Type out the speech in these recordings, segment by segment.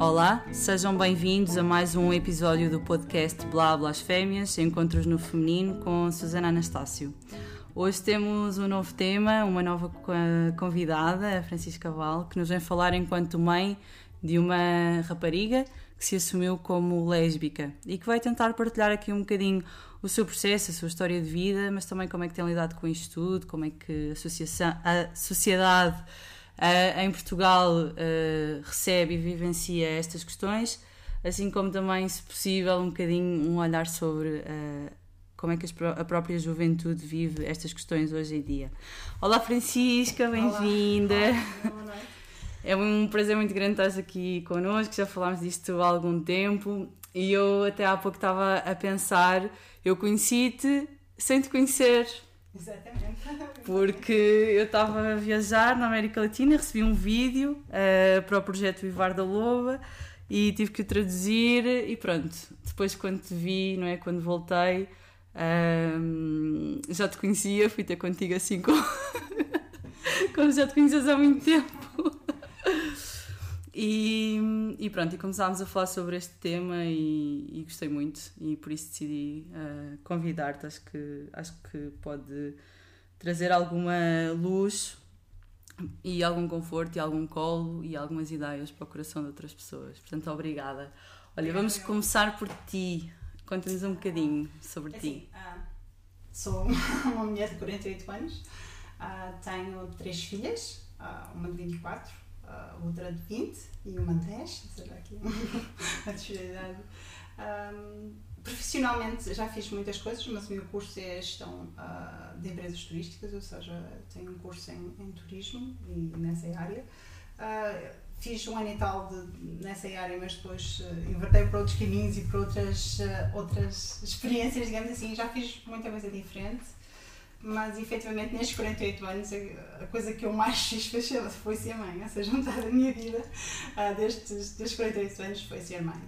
Olá, sejam bem-vindos a mais um episódio do podcast Blá Blasfémias, Encontros no Feminino com Susana Anastácio. Hoje temos um novo tema, uma nova convidada, a Francisca Val, que nos vem falar enquanto mãe de uma rapariga que se assumiu como lésbica e que vai tentar partilhar aqui um bocadinho o seu processo, a sua história de vida, mas também como é que tem lidado com isto tudo, como é que a, a sociedade uh, em Portugal uh, recebe e vivencia estas questões, assim como também, se possível, um bocadinho um olhar sobre uh, como é que a própria juventude vive estas questões hoje em dia. Olá Francisca, bem-vinda! É um prazer muito grande estar aqui connosco, já falámos disto há algum tempo e eu até há pouco estava a pensar, eu conheci-te sem te conhecer. Exatamente. Porque eu estava a viajar na América Latina, recebi um vídeo uh, para o projeto Vivar da Loba e tive que o traduzir e pronto. Depois quando te vi, não é, quando voltei, uh, já te conhecia, fui ter contigo assim como, como já te conheces há muito tempo. E, e, pronto, e começámos a falar sobre este tema e, e gostei muito e por isso decidi uh, convidar-te. Acho que, acho que pode trazer alguma luz e algum conforto e algum colo e algumas ideias para o coração de outras pessoas. Portanto, obrigada. Olha, vamos começar por ti. Conta-nos um bocadinho sobre é ti. Assim, uh, sou uma mulher de 48 anos, uh, tenho três filhas, uma de 24 uh, outra de 20 e uma de 10, seja aqui a disparidade. Um, profissionalmente já fiz muitas coisas, mas o meu curso é gestão uh, de empresas turísticas, ou seja, tenho um curso em, em turismo e nessa área. Uh, fiz um ano e tal de, nessa área, mas depois uh, invertei para outros caminhos e para outras, uh, outras experiências, digamos assim. Já fiz muita coisa diferente mas efetivamente nestes 48 anos a coisa que eu mais fiz foi ser mãe, ou seja, metade da minha vida uh, destes, destes 48 anos foi ser mãe.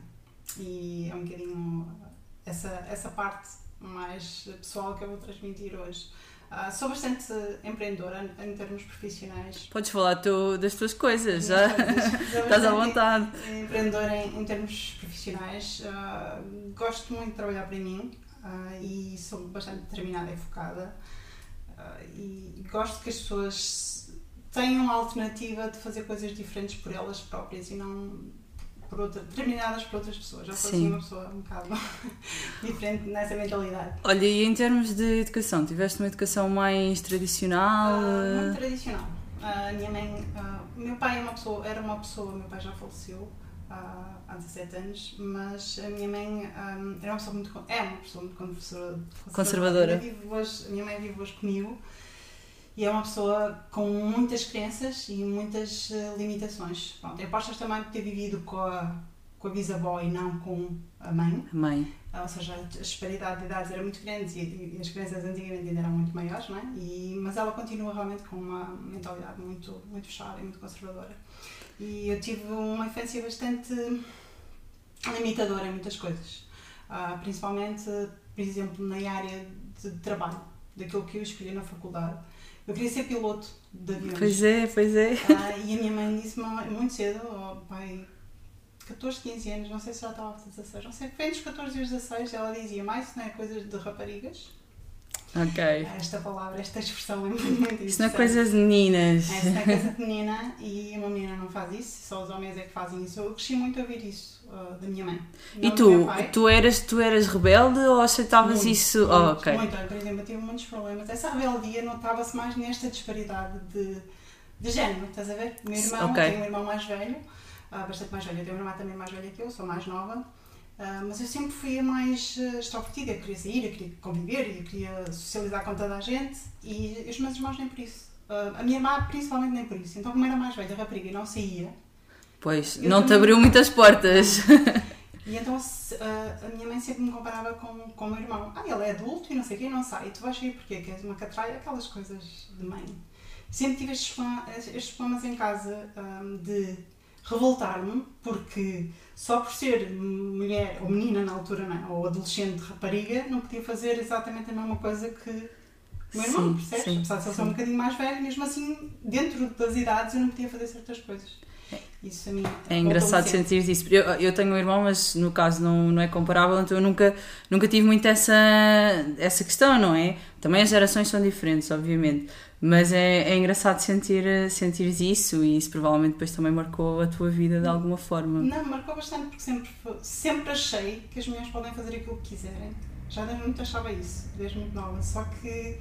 E é um bocadinho essa, essa parte mais pessoal que eu vou transmitir hoje. Uh, sou bastante empreendedora em termos profissionais. Podes falar tu, das tuas coisas, já estás à vontade. Empreendedora em, em termos profissionais, uh, gosto muito de trabalhar para mim uh, e sou bastante determinada e focada. Uh, e gosto que as pessoas tenham a alternativa de fazer coisas diferentes por elas próprias e não por outra, determinadas por outras pessoas. Já sou assim uma pessoa um bocado diferente nessa mentalidade. Olha, e em termos de educação, tiveste uma educação mais tradicional? Uh, muito tradicional. A uh, minha mãe, uh, meu pai é uma pessoa, era uma pessoa, meu pai já faleceu há, há 17 anos, mas a minha mãe um, era uma pessoa muito, é uma pessoa muito conservadora. conservadora. Hoje, a minha mãe vive hoje comigo e é uma pessoa com muitas crenças e muitas uh, limitações. Pronto, eu apostas também por ter vivido com a, com a bisavó e não com a mãe. Mãe. Ou seja, a disparidade de idades era muito grande e, e as crianças antigamente ainda eram muito maiores, não é? E, mas ela continua realmente com uma mentalidade muito, muito fechada e muito conservadora. E eu tive uma infância bastante limitadora em muitas coisas. Uh, principalmente, por exemplo, na área de trabalho, daquilo que eu escolhi na faculdade. Eu queria ser piloto de aviões. Pois é, pois é. Uh, e a minha mãe disse-me muito cedo, oh, pai, 14, 15 anos, não sei se já estava a fazer 16, não sei, foi entre os 14 e os 16, ela dizia, mais isso não é coisa de raparigas, Ok. Esta palavra, esta expressão é muito, muito Isso não é coisa de meninas. Isso não é coisa de menina e uma menina não faz isso, só os homens é que fazem isso. Eu cresci muito a ouvir isso uh, da minha mãe. Não e tu, tu eras, tu eras rebelde ou aceitavas muito, isso? Muito, oh, ok. Muito, por exemplo, eu tive muitos problemas. Essa rebeldia notava-se mais nesta disparidade de, de género, estás a ver? O meu irmão, okay. tenho um irmão mais velho, uh, bastante mais velho, eu tenho uma irmã também mais velha que eu, sou mais nova. Uh, mas eu sempre fui a mais uh, extrovertida, eu queria sair, eu queria conviver, eu queria socializar com toda a gente e os meus irmãos nem por isso. Uh, a minha irmã principalmente nem por isso. Então como era mais velha, rapariga e não saía. Pois, não também... te abriu muitas portas. e então a minha mãe sempre me comparava com, com o meu irmão. Ah, ele é adulto e não sei o quê, não sai. E tu vais sair porquê? Que és uma catraia, aquelas coisas de mãe. Sempre tive estes, estes problemas em casa um, de revoltar-me porque só por ser mulher ou menina na altura não, é? ou adolescente rapariga não podia fazer exatamente a mesma coisa que o meu irmão, sim, percebes? Sim, Apesar de ser um bocadinho mais velho, mesmo assim, dentro das idades eu não podia fazer certas coisas. Isso a mim É engraçado sentir isso. Eu, eu tenho um irmão, mas no caso não, não é comparável, então eu nunca, nunca tive muito essa, essa questão, não é? Também as gerações são diferentes, obviamente. Mas é, é engraçado sentir, sentir isso e isso provavelmente depois também marcou a tua vida de alguma forma. Não, marcou bastante porque sempre, sempre achei que as mulheres podem fazer aquilo que quiserem. Já desde muito achava isso, desde muito nova. Só que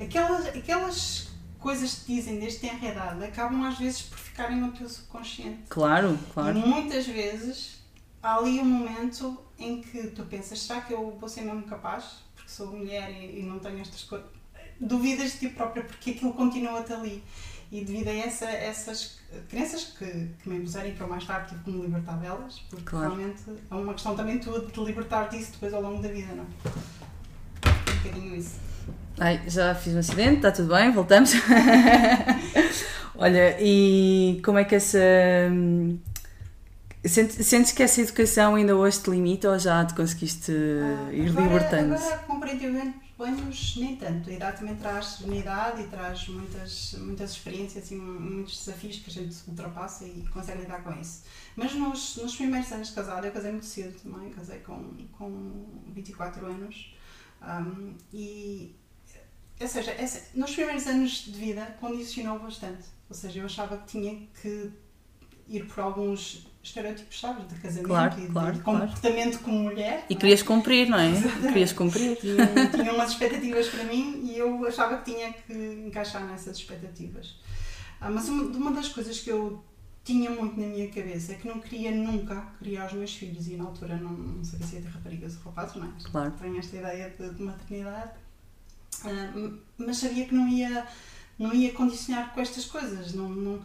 aquelas, aquelas coisas que dizem desde tenra idade acabam às vezes por ficarem no teu subconsciente. Claro, claro. E muitas vezes há ali um momento em que tu pensas, será que eu vou ser mesmo capaz? Porque sou mulher e, e não tenho estas coisas. Duvidas de ti própria porque aquilo continua-te ali. E devido a essa, essas crenças que, que me impuseram e que eu mais tarde tive que me libertar delas, porque Claro. realmente é uma questão também tua de te libertar disso depois ao longo da vida, não é? Um bocadinho isso. Ai, já fiz um acidente, está tudo bem, voltamos. Olha, e como é que essa. hum, sente- Sentes que essa educação ainda hoje te limita ou já te conseguiste Ah, ir agora, libertando? Agora, com 48 anos, nem tanto. A idade também traz serenidade e traz muitas, muitas experiências e muitos desafios que a gente ultrapassa e consegue lidar com isso. Mas nos, nos primeiros anos de casada, eu casei muito cedo também, casei com, com 24 anos. Ahm, e, ou seja, essa- nos primeiros anos de vida condicionou bastante. Ou seja, eu achava que tinha que ir por alguns estereótipos, sabes, de casamento Claro, e de claro, claro. comportamento como mulher. E não é? querias cumprir, não é? Querias cumprir. tinham, tinham umas expectativas para mim e eu achava que tinha que encaixar nessas expectativas. Ah, mas uma, de uma das coisas que eu tinha muito na minha cabeça é que não queria nunca criar os meus filhos e na altura não, não sabia se ia ter raparigas ou rapazes, não é? Claro. Tenho esta ideia de, de maternidade, Ah, mas sabia que não ia, não ia condicionar com estas coisas, não, não,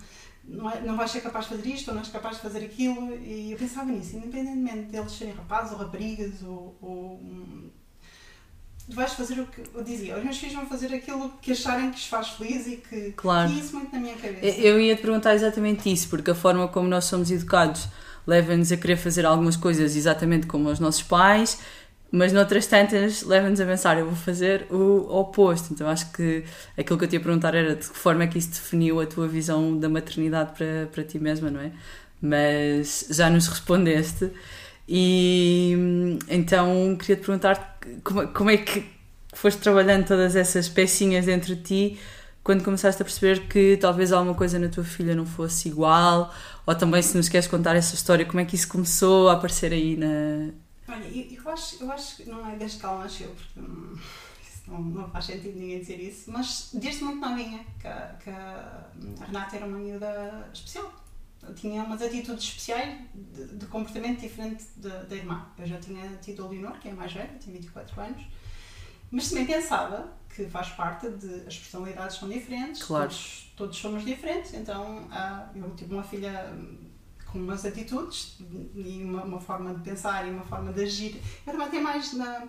não, é, não vais ser capaz de fazer isto ou não és capaz de fazer aquilo e eu pensava nisso, independentemente deles serem rapazes ou raparigas ou, ou hum, tu vais fazer o que eu dizia, os meus filhos vão fazer aquilo que acharem que os faz feliz e que Claro. isso muito na minha cabeça. Eu ia te perguntar exatamente isso, porque a forma como nós somos educados leva-nos a querer fazer algumas coisas exatamente como os nossos pais, mas noutras tantas leva-nos a pensar, eu vou fazer o oposto. Então acho que aquilo que eu te ia perguntar era de que forma é que isso definiu a tua visão da maternidade para, para ti mesma, não é? Mas já nos respondeste. E então queria te perguntar como, como é que foste trabalhando todas essas pecinhas dentro de ti quando começaste a perceber que talvez alguma coisa na tua filha não fosse igual, ou também se nos queres contar essa história, como é que isso começou a aparecer aí na. Olha, eu, eu, acho, eu acho que não é desde que ela nasceu, porque hum, não, não faz sentido ninguém dizer isso, mas desde muito novinha que, a- que a Renata era uma miúda especial. Tinha umas atitudes especiais de, de comportamento diferente da, irmã. Eu já tinha tido a Leonor, que é mais velha, tinha 24 anos, mas também pensava que faz parte de as personalidades são diferentes, Claro. todos, todos somos diferentes, então ah, eu tive uma filha com umas atitudes e uma, uma forma de pensar e uma forma de agir. Eu também até mais na,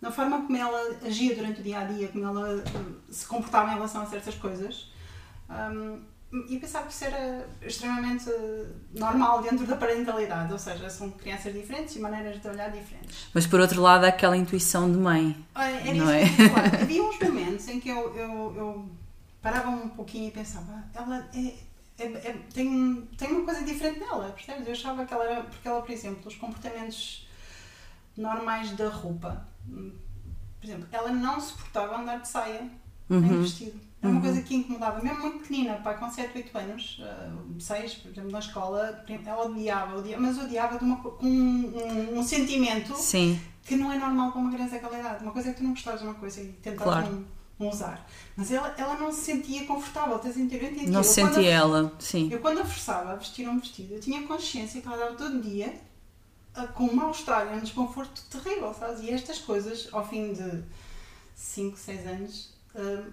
na forma como ela agia durante o dia a dia, como ela hum, se comportava em relação a certas coisas. Hum, e pensava que isso era extremamente eh, normal dentro da parentalidade, ou seja, são crianças diferentes e maneiras de olhar diferentes. Mas por outro lado, há aquela intuição de mãe. Ah, Era Não é? Havia uns momentos em que eu, eu, eu parava um pouquinho e pensava, ela é, é- é- tem, tem uma coisa diferente nela, percebes? Eu achava que ela era, porque ela, por exemplo, os comportamentos normais da roupa, por exemplo, ela não suportava andar de saia nem Uhum. vestido. Era uma Uhum. coisa que incomodava, mesmo muito pequenina, pá, com 7, 8 anos, 6, por exemplo, na escola, ela odiava, odiava mas odiava de uma, co- com um, um- um sentimento Sim, que não é normal para uma criança daquela idade. Uma coisa é que tu não gostares de uma coisa e tentares Claro. não usar. Mas ela, ela não se sentia confortável, estás a entender? Não se sentia ela. Sim, Eu quando a forçava a vestir um vestido, eu tinha consciência que ela dava todo dia ah, com um mal-estar um desconforto terrível, sabes? E estas coisas, ao fim de 5, 6 anos, ah,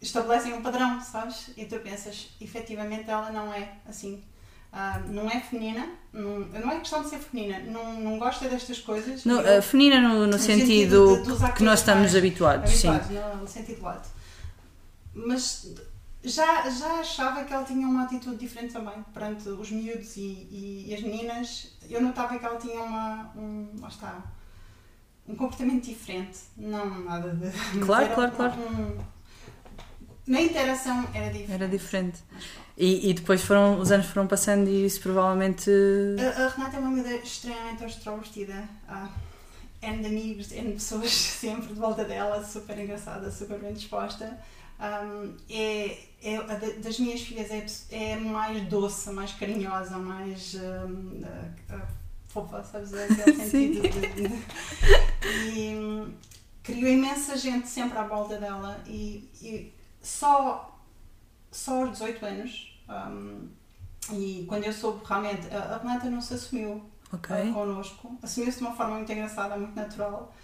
estabelecem um padrão, sabes? E tu pensas, efetivamente ela não é assim. Ah, não é feminina, não, não é questão de ser feminina, não, não gosta destas coisas. no, eu- a feminina no, no sentido sentido, de- que nós estamos mais habituados. Sim, habituados, no sentido lato. Mas já, já achava que ela tinha uma atitude diferente também perante os miúdos e, e, e as meninas. Eu notava que ela tinha uma, um, lá está, um comportamento diferente. Não nada de. Claro, claro, claro. um- na interação era diferente. Era diferente. E, e depois foram, os anos foram passando e isso provavelmente. A, a Renata é uma miúda extremamente extrovertida. Ah, N de amigos, N de pessoas sempre de volta dela, super engraçada, super bem disposta. Um, é, é, das minhas filhas é, é mais doce, mais carinhosa, mais um, ah, fofa, sabes? Aquele Sim. sentido de, de- E hum, criou imensa gente sempre à volta dela e, e só, só aos 18 anos. um, e quando eu soube realmente, a Renata não se assumiu Ok. uh, connosco. Assumiu-se de uma forma muito engraçada, muito natural.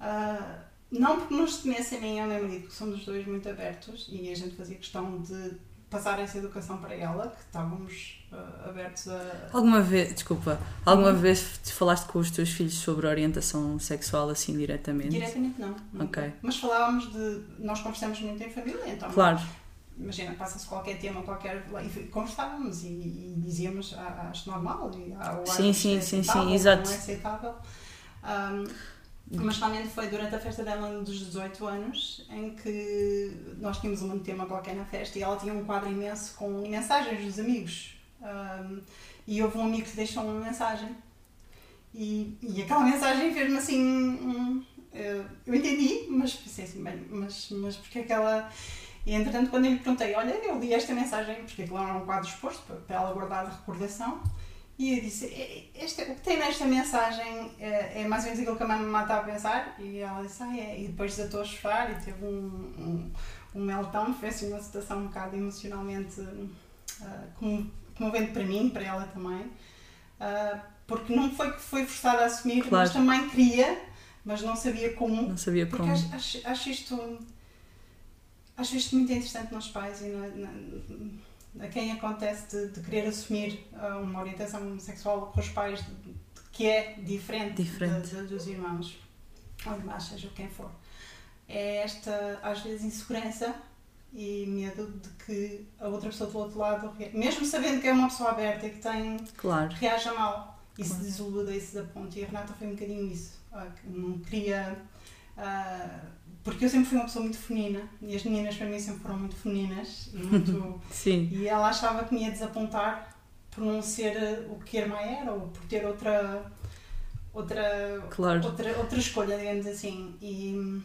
Uh, não porque nos temesse a mim e ao meu marido, que somos os dois muito abertos e a gente fazia questão de passar essa educação para ela, que estávamos uh, abertos a. Alguma vez, desculpa, alguma vez te falaste com os teus filhos sobre orientação sexual assim diretamente? Diretamente não. nunca. Ok. Mas falávamos de. Nós conversamos muito em família, então. Claro, Imagina, passa-se qualquer tema, qualquer. E conversávamos e, e dizíamos, ah, acho normal, e, ah, ou Sim, sim, sim, sim, aceitável, exato. Não é aceitável. Um, mas realmente foi durante a festa dela dos 18 anos em que nós tínhamos um tema qualquer na festa e ela tinha um quadro imenso com mensagens dos amigos. Um, e houve um amigo que deixou uma mensagem. E, e aquela mensagem fez-me assim. um, eu, eu entendi, mas pensei assim, bem, mas, mas porque é que ela. E entretanto, quando eu lhe perguntei, olha, eu li esta mensagem, porque aquilo era um quadro exposto para, para ela guardar de recordação, e eu disse, "É- este, o que tem nesta mensagem é, é mais ou menos aquilo que a mãe me mata a pensar, e ela disse, ah, é, e depois desatou a chorar e teve um, um, um meltdown, foi assim uma situação um bocado emocionalmente como- comovente para mim, para ela também, Ah, porque não foi que foi forçada a assumir, Claro. mas também queria, mas não sabia como, não sabia porque como. acho, acho, acho isto acho isto muito interessante nos pais e na, na- a quem acontece de, de querer assumir ah, uma orientação sexual com os pais de- que é diferente, Diferente. de- dos irmãos ou irmãs, seja quem for. É esta, às vezes, insegurança e medo de que a outra pessoa do outro lado, mesmo sabendo que é uma pessoa aberta e que tem Claro, reaja mal e se Claro. desiluda e se desaponte. E a Renata foi um bocadinho isso. ah, não queria. ah, porque eu sempre fui uma pessoa muito feminina e as meninas para mim sempre foram muito femininas e, muito, sim, e ela achava que me ia desapontar por não ser ah, o que a irmã era ou por ter outra. Outra, claro. outra, outra escolha, digamos assim. E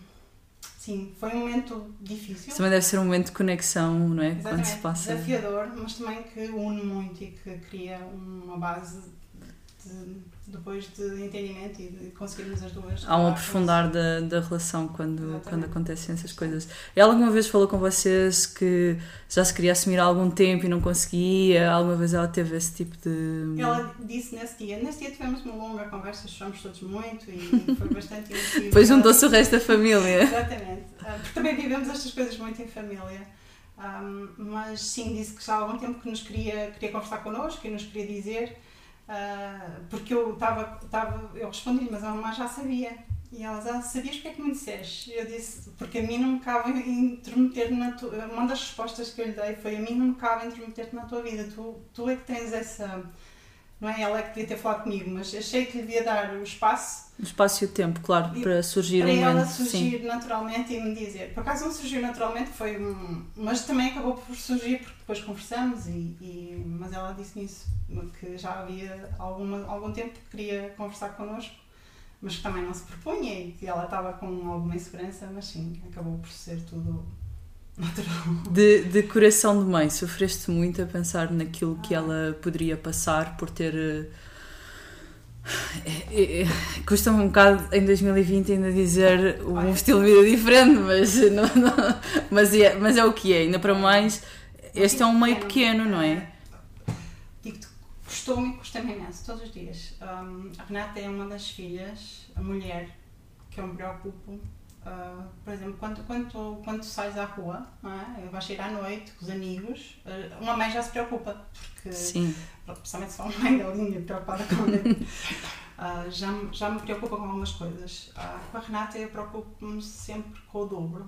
sim, foi um momento difícil. Isso também deve ser um momento de conexão, não é? Quando Exatamente, se passa. desafiador, mas também que une muito e que cria uma base depois de entendimento e de conseguirmos as duas. Há um aprofundar da, da relação quando, Exatamente. quando acontecem essas coisas. Ela alguma vez falou com vocês que já se queria assumir há algum tempo e não conseguia? Alguma vez ela teve esse tipo de. Ela disse nesse dia, nesse dia tivemos uma longa conversa, choramos todos muito e foi bastante emotivo. Depois juntou-se o resto da família. Exatamente, Ah, porque também vivemos estas coisas muito em família. Ahm, mas sim, disse que já há algum tempo que nos queria, queria conversar connosco, que nos queria dizer, ah, porque eu estava, estava eu respondi-lhe, mas a mamãe já sabia. E ela já sabias porque é que me disseste? Eu disse, porque a mim não me cabe intermeter na tua. Uma das respostas que eu lhe dei foi: a mim não me cabe intermeter-te na tua vida, tu, tu é que tens essa. Não é ela é que devia ter falado comigo, mas achei que lhe devia dar o espaço O espaço e o tempo, claro, E para surgir para um ela momento. surgir Sim. naturalmente e me dizer. Por acaso não surgiu naturalmente, foi um. Mas também acabou por surgir porque depois conversamos e. e- mas ela disse-me isso, que já havia alguma, algum tempo que queria conversar connosco, mas que também não se propunha e que ela estava com alguma insegurança, mas sim, acabou por ser tudo. De, de coração de mãe, sofreste muito a pensar naquilo que ela poderia passar por ter. eh, é- é- Custa-me um bocado em 2020 ainda dizer um estilo de vida diferente, mas, não, não- mas, é, mas é o que é. Ainda para mais, este é um meio pequeno, não é? Digo-te, custou-me e custa-me imenso, todos os dias. Hum, a Renata é uma das filhas, a mulher, que eu me preocupo. Ah, por exemplo, quando, quando, tu- quando tu sais à rua, não é? vais sair à noite com os amigos, ah, uma mãe já se preocupa, porque, Sim, principalmente se for uma mãe da linha preocupada com Ah, já, já me preocupa com algumas coisas. Ah, com a Renata eu preocupo-me sempre com o dobro,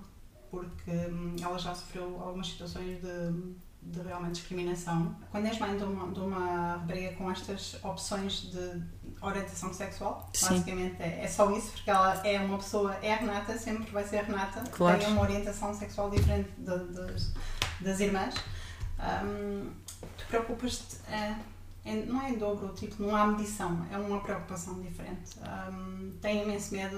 porque hum, ela já sofreu algumas situações de de realmente discriminação. Quando és mãe de uma, de uma rapariga com estas opções de orientação sexual, Sim. basicamente é, é só isso, porque ela é uma pessoa, é a Renata, sempre vai ser a Renata, Claro. tem uma orientação sexual diferente de- das, das irmãs. Hum, tu preocupas-te, é, é- não é em dobro, tipo, não há medição, é uma preocupação diferente. Tem imenso medo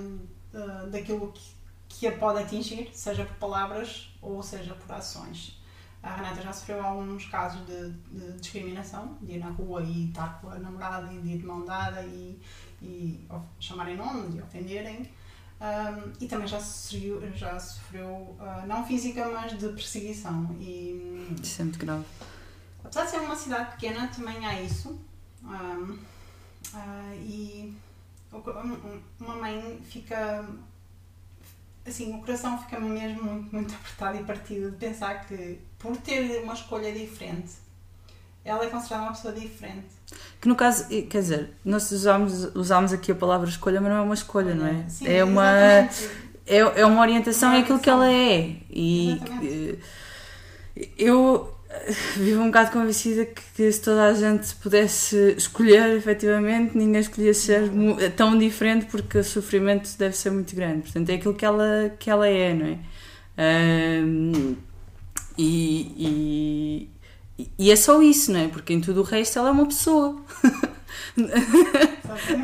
uh, daquilo que, que a pode atingir, seja por palavras ou seja por ações. A Renata já sofreu alguns casos de, de discriminação, de ir na rua e estar com a namorada e de ir de mão dada e, e chamarem nome, de ofenderem. Um, e também já sofreu, já sofreu uh, não física, mas de perseguição. E, Isso é muito grave. Apesar de ser uma cidade pequena, também há isso. Um, ah, e o co- um- uma mãe fica. Assim, o coração fica mesmo muito, muito apertado e partido de pensar que, por ter uma escolha diferente, ela é considerada uma pessoa diferente. Que no caso, quer dizer, nós usámos, usámos aqui a palavra escolha, mas não é uma escolha, não é? Sim, é uma. exatamente. é, é uma orientação, é aquilo que ela é. E Exatamente. eh, eu vivo um bocado convencida que, se toda a gente pudesse escolher, efetivamente, ninguém escolhia ser tão diferente porque o sofrimento deve ser muito grande. Portanto, é aquilo que ela, que ela é, não é? Ahm, e, e, e é só isso, não é? Porque em tudo o resto ela é uma pessoa.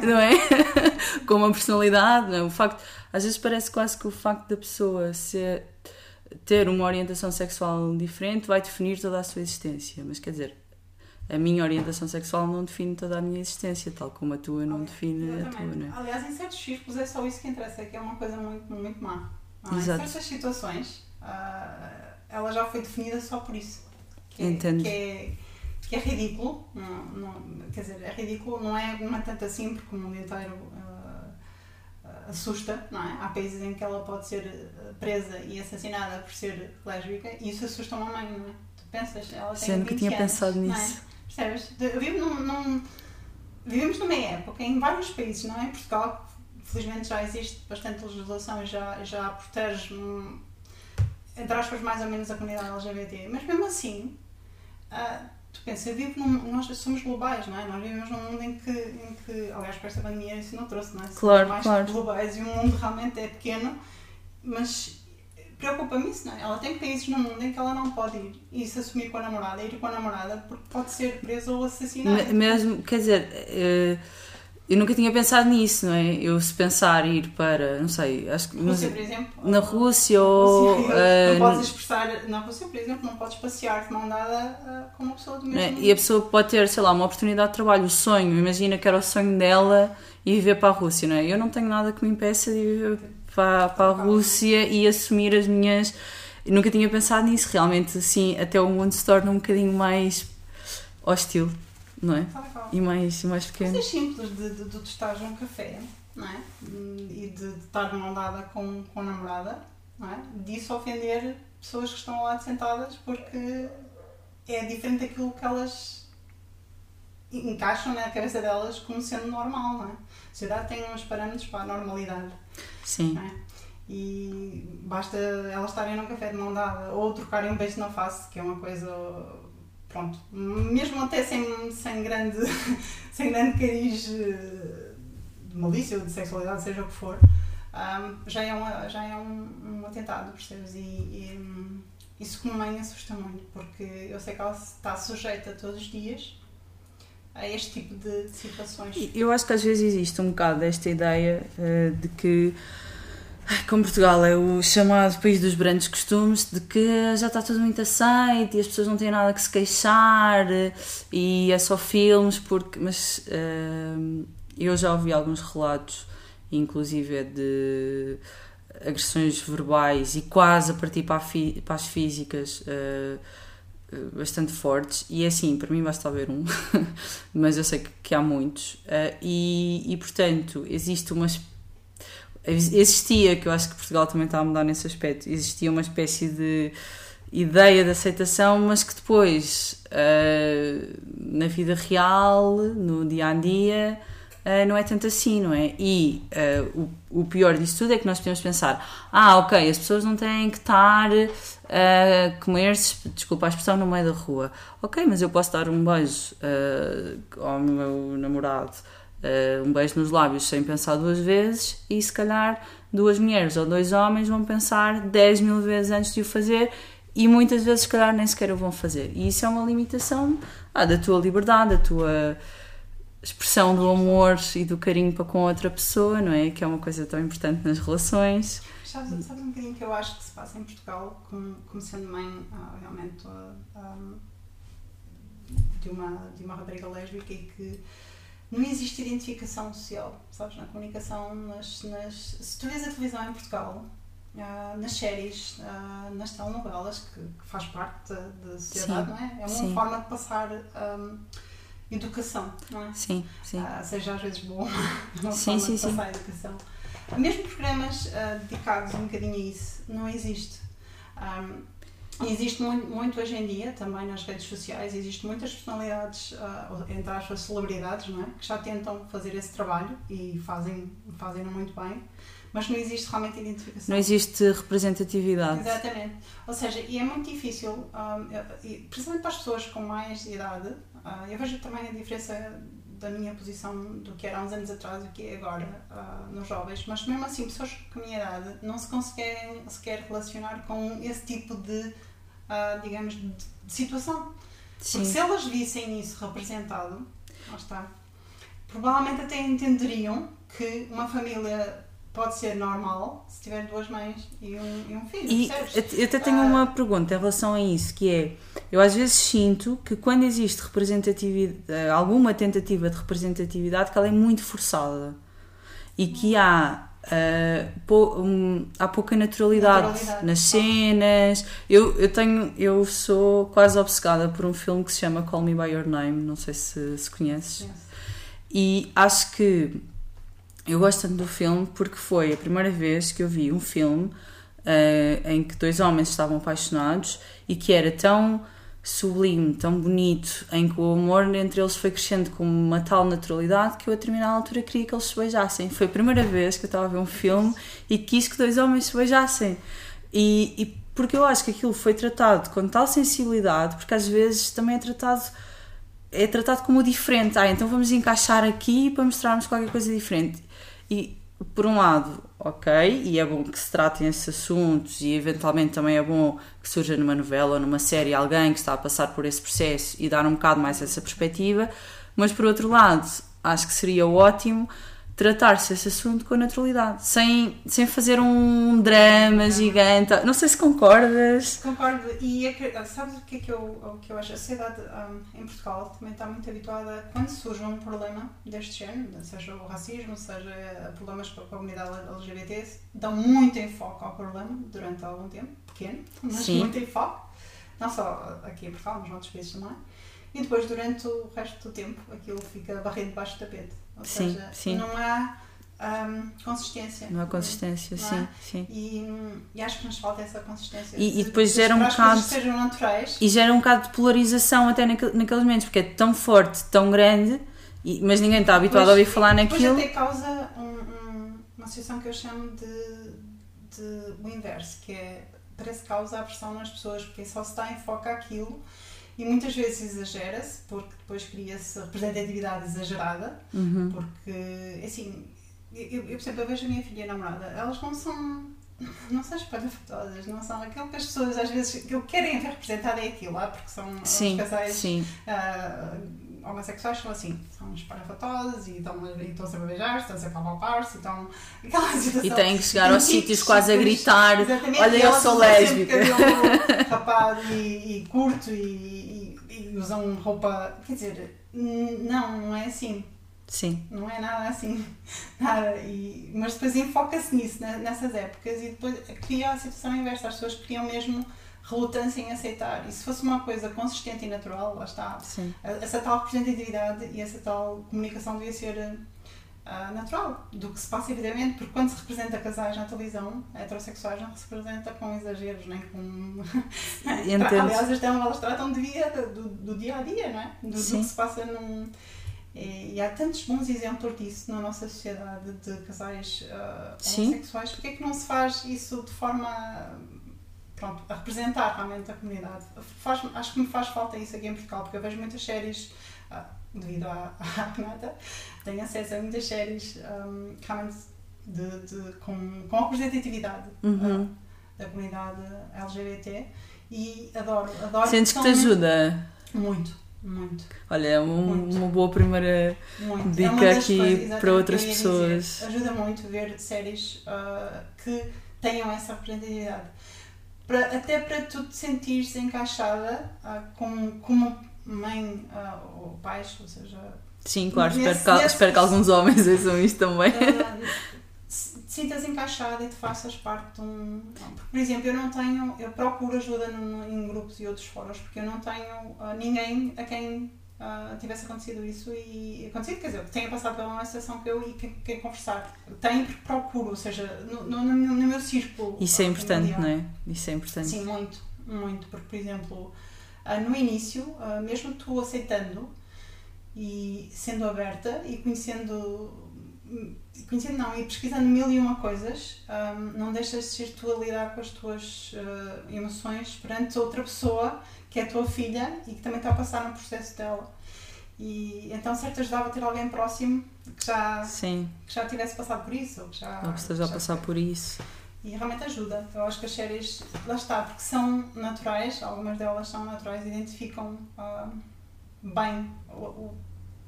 Não é? Com uma personalidade, não é? O facto, às vezes parece quase que o facto da pessoa ser, ter uma orientação sexual diferente vai definir toda a sua existência. Mas quer dizer, a minha orientação sexual não define toda a minha existência, tal como a tua não define a tua, Exatamente. não é? Aliás, em certos círculos é só isso que interessa, que é uma coisa muito, muito má. Ah, em certas situações, ah, ela já foi definida só por isso. Que é, Entendo. Que é, que é ridículo. Não, não, quer dizer, é ridículo, não é, não é tanto assim, porque o mundo inteiro assusta, não é? Há países em que ela pode ser ah, presa e assassinada por ser lésbica e isso assusta uma mãe, não é? Tu pensas, ela tem nunca 20 tinha anos, pensado é? nisso. Percebes? De- Eu vivo num, num- vivemos numa época em vários países, não é? Em Portugal, felizmente já existe bastante legislação e já, já protege, hum, entre aspas, mais ou menos a comunidade LGBT. Mas mesmo assim, ah, tu pensas, eu vivo num, nós somos globais, não é? Nós vivemos num mundo em que, em que aliás, com esta pandemia isso não trouxe, não é? Somos Claro, mais claro. globais e o mundo realmente é pequeno, mas preocupa-me isso, não é? Ela tem países no mundo em que ela não pode ir e se assumir com a namorada, ir com a namorada, porque pode ser presa ou assassinada. Me- Mesmo, quer dizer, eh, eu nunca tinha pensado nisso, não é? Eu se pensar ir para, não sei, acho que Rússia, por exemplo. na Rússia ou. Rússia, eh, não podes expressar. Na Rússia, por exemplo, não podes passear de mão dada ah, com uma pessoa do Não é? mesmo. E a pessoa pode ter, sei lá, uma oportunidade de trabalho, o sonho, imagina que era o sonho dela e viver para a Rússia, não é? Eu não tenho nada que me impeça de viver para, para a Rússia e assumir as minhas. Eu nunca tinha pensado nisso, realmente, assim, até o mundo se torna um bocadinho mais hostil, não é? E mais, mais pequeno. Coisas simples de, de, de tu estares num café, não é? E de, de estar de mão dada com, com a namorada, não é? Disso ofender pessoas que estão lado sentadas porque é diferente daquilo que elas encaixam na cabeça delas como sendo normal, não é? A sociedade tem uns parâmetros para a normalidade. Sim. é? E basta elas estarem num café de mão dada ou trocarem um beijo na face, que é uma coisa. Pronto, mesmo até sem, sem, grande, sem grande cariz eh, de malícia ou de sexualidade, seja o que for, ahm, já é, uma, já é um, um atentado, percebes? E, e hum, isso como mãe assusta muito, porque eu sei que ela está sujeita todos os dias a este tipo de, situações. Eu acho que às vezes existe um bocado esta ideia eh, de que, como Portugal é o chamado país dos grandes costumes, de que já está tudo muito aceito e as pessoas não têm nada que se queixar e é só filmes, porque. Mas eh, eu já ouvi alguns relatos, inclusive de agressões verbais e quase a partir para, a fi- para as físicas. eh, bastante fortes e é assim, para mim basta haver um mas eu sei que, que há muitos eh, e, e portanto existe uma es- existia, que eu acho que Portugal também está a mudar nesse aspecto existia uma espécie de ideia de aceitação, mas que depois eh, na vida real, no dia a dia uh, não é tanto assim, não é? E uh, o, o pior disso tudo é que nós podemos pensar: ah, ok, as pessoas não têm que estar a comer-se, desculpa a expressão, no meio da rua. Ok, mas eu posso dar um beijo ao meu namorado. Um beijo nos lábios sem pensar duas vezes e se calhar duas mulheres ou dois homens vão pensar 10 mil vezes antes de o fazer e muitas vezes, se calhar, nem sequer o vão fazer. E isso é uma limitação ah, da tua liberdade, da tua expressão do amor e do carinho para com outra pessoa, não é? Que é uma coisa tão importante nas relações. Sabes, sabes um bocadinho que eu acho que se passa em Portugal, como, como sendo mãe, ah, realmente, ah, de, uma, de uma rapariga lésbica e que não existe identificação social, sabes, na comunicação, nas, nas, se tu vês a televisão em Portugal, uh, nas séries, uh, nas telenovelas, que, que, faz parte da, da sociedade, sim, não é? É uma sim. forma de passar um, educação, não é? Sim, sim. Uh, seja às vezes bom, uma sim, forma sim, de passar sim. educação. Mesmo programas dedicados um bocadinho a isso, não existe. Um, Existe muito, muito, hoje em dia, também nas redes sociais, existe muitas personalidades, uh, entre aspas, celebridades, não é? que já tentam fazer esse trabalho e fazem, fazem muito bem, mas não existe realmente identificação. Não existe representatividade. Exatamente. Ou seja, e é muito difícil, um, ah, principalmente para as pessoas com mais idade, uh, eu vejo também a diferença da minha posição do que era há uns anos atrás do que é agora uh, nos jovens, mas mesmo assim, pessoas com a minha idade não se conseguem sequer relacionar com esse tipo de uh, digamos, de, de situação. Sim. Porque se elas vissem isso representado, lá está, provavelmente até entenderiam que uma família pode ser normal se tiver duas mães e um, e um filho. E eu até tenho uh, uma pergunta em relação a isso, que é, eu às vezes sinto que quando existe representatividade, alguma tentativa de representatividade, que ela é muito forçada e que há Uh, pou, um, há pouca naturalidade, naturalidade, nas cenas. Eu, eu tenho, eu sou quase obcecada por um filme que se chama Call Me by Your Name, não sei se, se conheces. Yes. E acho que eu gosto tanto do filme porque foi a primeira vez que eu vi um filme uh, em que dois homens estavam apaixonados e que era tão sublime, tão bonito, em que o amor entre eles foi crescendo com uma tal naturalidade que eu a determinada altura queria que eles se beijassem. Foi a primeira vez que eu estava a ver um filme e quis que dois homens se beijassem. E, e porque eu acho que aquilo foi tratado com tal sensibilidade, porque às vezes também é tratado é tratado como diferente. Ah, então vamos encaixar aqui para mostrarmos qualquer coisa diferente. E por um lado, ok, e é bom que se tratem esses assuntos e eventualmente também é bom que surja numa novela, numa série, alguém que está a passar por esse processo e dar um bocado mais essa perspectiva, mas por outro lado, acho que seria ótimo tratar-se esse assunto com naturalidade, sem, sem fazer um drama gigante. Não sei se concordas. Concordo, e é sabes o que é que eu, o que eu acho? A sociedade um, em Portugal também está muito habituada, quando surge um problema deste género, seja o racismo, seja problemas para a comunidade LGBT, dão muito enfoque ao problema durante algum tempo, pequeno, mas Sim. muito enfoque, não só aqui em Portugal, mas noutros países também. E depois, durante o resto do tempo, aquilo fica barrido debaixo do tapete. Ou sim, seja, sim. não há um, consistência. Não há consistência, não sim, sim. E, e, acho que nos falta essa consistência. E, e depois gera um bocado. E gera um bocado de polarização até naquele, naqueles momentos, porque é tão forte, tão grande, e, mas ninguém está habituado depois, a ouvir falar naquilo. Depois até causa um, um, uma situação que eu chamo de, de o inverso, que é parece que causa aversão nas pessoas, porque só se está em foco aquilo e muitas vezes exagera-se, porque depois cria-se representatividade exagerada, uhum. porque, assim, eu, eu, por exemplo, eu vejo a minha filha a namorada, elas não são, não são espalhafatodas, não são aquilo que as pessoas às vezes que querem ver representado é aquilo, lá, porque são sim, os casais sim. Uh, homossexuais são assim, são espalhafatosos e estão, e estão sempre a beijar-se, estão sempre a palpar-se, então aquela situação. E têm que chegar aos sítios quase a gritar: Olha, eu sou lésbica. rapado e, e curto e e usam roupa. Quer dizer, não, não é assim. Sim. Não é nada assim. Nada. E, mas depois enfoca-se nisso, nessas épocas, e depois cria a situação inversa. As pessoas criam mesmo relutância em aceitar. E se fosse uma coisa consistente e natural, lá está. Sim. Essa tal representatividade e essa tal comunicação devia ser uh, natural do que se passa, evidentemente, porque quando se representa casais na televisão, heterossexuais não se representa com exageros, nem com. Aliás, as telenovelas tratam de dia, do, do dia a dia, não é? Do, do, que se passa num. E, e há tantos bons exemplos disso na nossa sociedade de casais uh, homossexuais. Porquê é que não se faz isso de forma pronto, a representar realmente a comunidade? Faz, acho que me faz falta isso aqui em Portugal, porque eu vejo muitas séries, uh, devido à, à Renata, tenho acesso a muitas séries um, realmente de, de, com, com representatividade Uhum. uh, da comunidade LGBT e adoro, adoro. Sentes que te ajuda? Muito, muito. Olha, é um- Muito. uma boa primeira. Muito. Dica É uma das aqui coisas, para outras pessoas. dizer. Ajuda muito ver séries ah, que tenham essa representatividade. Para, até para tu te sentires encaixada ah, como, como mãe ah, ou pais, ou seja, Sim, claro, Nesse- espero, que, nesse- espero que alguns homens ouçam isto também. se- te sintas encaixada e te faças parte de um. Porque, por exemplo, eu não tenho. Eu procuro ajuda no- em grupos e outros fóruns porque eu não tenho ah, ninguém a quem ah, tivesse acontecido isso e. acontecido, quer dizer, que tenha passado pela mesma situação que eu e que quem conversar. Tenho porque procuro, ou seja, no, no, no meu- círculo. Isso é importante, não é? Isso é importante. Sim, muito, muito. Porque, por exemplo, ah, no início, ah, mesmo tu aceitando e sendo aberta e conhecendo, conhecendo não, e pesquisando mil e uma coisas, ah, não deixas de ser tu a lidar com as tuas ah, emoções perante outra pessoa que é a tua filha e que também está a passar no processo dela. E então, certo, ajudava a ter alguém próximo que já, Sim, que já tivesse passado por isso, ou que já, ou que esteja a já passar por isso. e realmente ajuda. Eu acho que as séries, lá está, porque são naturais, algumas delas são naturais, identificam ah, bem o, o-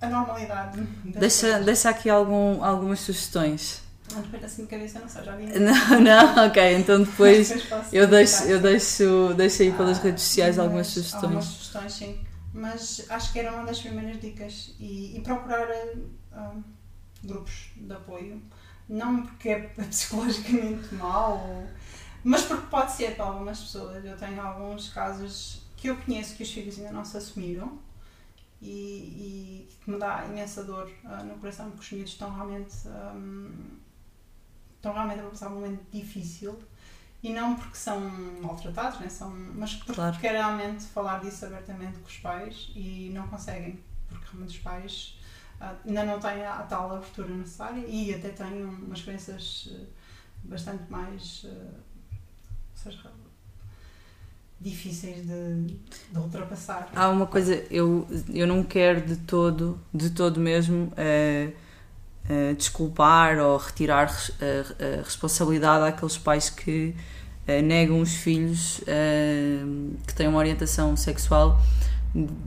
a normalidade. Deixa, coisas. deixa aqui algum, algumas sugestões. Não, depois assim de cabeça, não já vi. Não, não, ok, então depois posso eu deixo, eu deixo, deixo aí pelas Ah, redes sociais algumas mas sugestões. Algumas sugestões, sim. Mas acho que era uma das primeiras dicas. E, e procurar ah, grupos de apoio. Não porque é psicologicamente mau, mas porque pode ser para algumas pessoas. Eu tenho alguns casos que eu conheço que os filhos ainda não se assumiram e, e que me dá imensa dor ah, no coração porque os miúdos estão realmente, ah, estão realmente a passar um momento difícil e não porque são maltratados, né? são, mas porque Claro. querem realmente falar disso abertamente com os pais e não conseguem, porque realmente os pais ah, ainda não têm a, a tal abertura necessária e até têm umas crenças eh, bastante mais ou seja, difíceis de, de ultrapassar. Há uma coisa, eu, eu não quero de todo, de todo mesmo, eh, eh, desculpar ou retirar res- a, a responsabilidade àqueles pais que eh, negam os filhos eh, que têm uma orientação sexual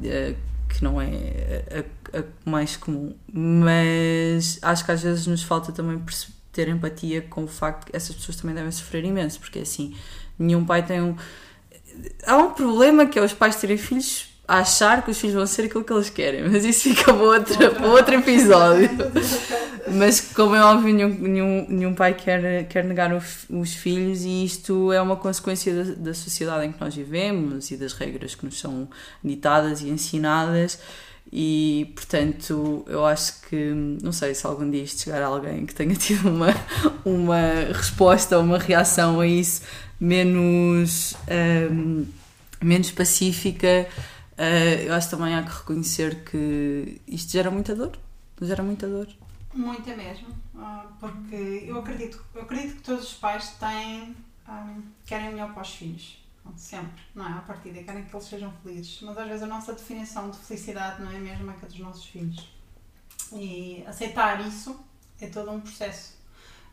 eh, que não é a, a mais comum. Mas acho que às vezes nos falta também ter empatia com o facto que essas pessoas também devem sofrer imenso, porque assim, nenhum pai tem um há um problema que é os pais terem filhos a achar que os filhos vão ser aquilo que eles querem, mas isso fica para outro, para outro episódio. Mas como é óbvio, nenhum, nenhum, nenhum pai quer, quer negar o f- os filhos e isto é uma consequência da, da sociedade em que nós vivemos e das regras que nos são ditadas e ensinadas e portanto eu acho que não sei se algum dia isto chegar a alguém que tenha tido uma, uma resposta ou uma reação a isso menos, ahm, menos pacífica ah, eu acho também há que reconhecer que isto gera muita dor gera muita dor Muita mesmo, ah, porque eu acredito, eu acredito que todos os pais têm, ah, querem o melhor para os filhos, sempre, não é? À partida, querem que eles sejam felizes, mas às vezes a nossa definição de felicidade não é a mesma que a dos nossos filhos. E aceitar isso é todo um processo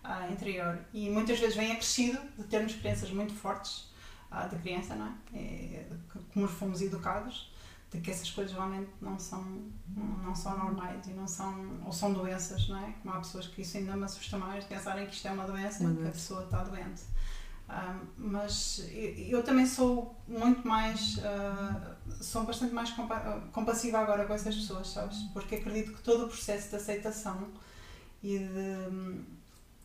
ah, interior e muitas vezes vem acrescido de termos crenças muito fortes da criança, não é? é? Como fomos educados, de que essas coisas realmente não são, não são normais e não são, ou são doenças, não é? Como há pessoas que isso ainda me assusta mais, de pensarem que isto é uma doença Uma que a pessoa está doente. Ah, mas eu, eu também sou muito mais, ah, sou bastante mais compa compassiva agora com essas pessoas, sabes? Porque acredito que todo o processo de aceitação e de,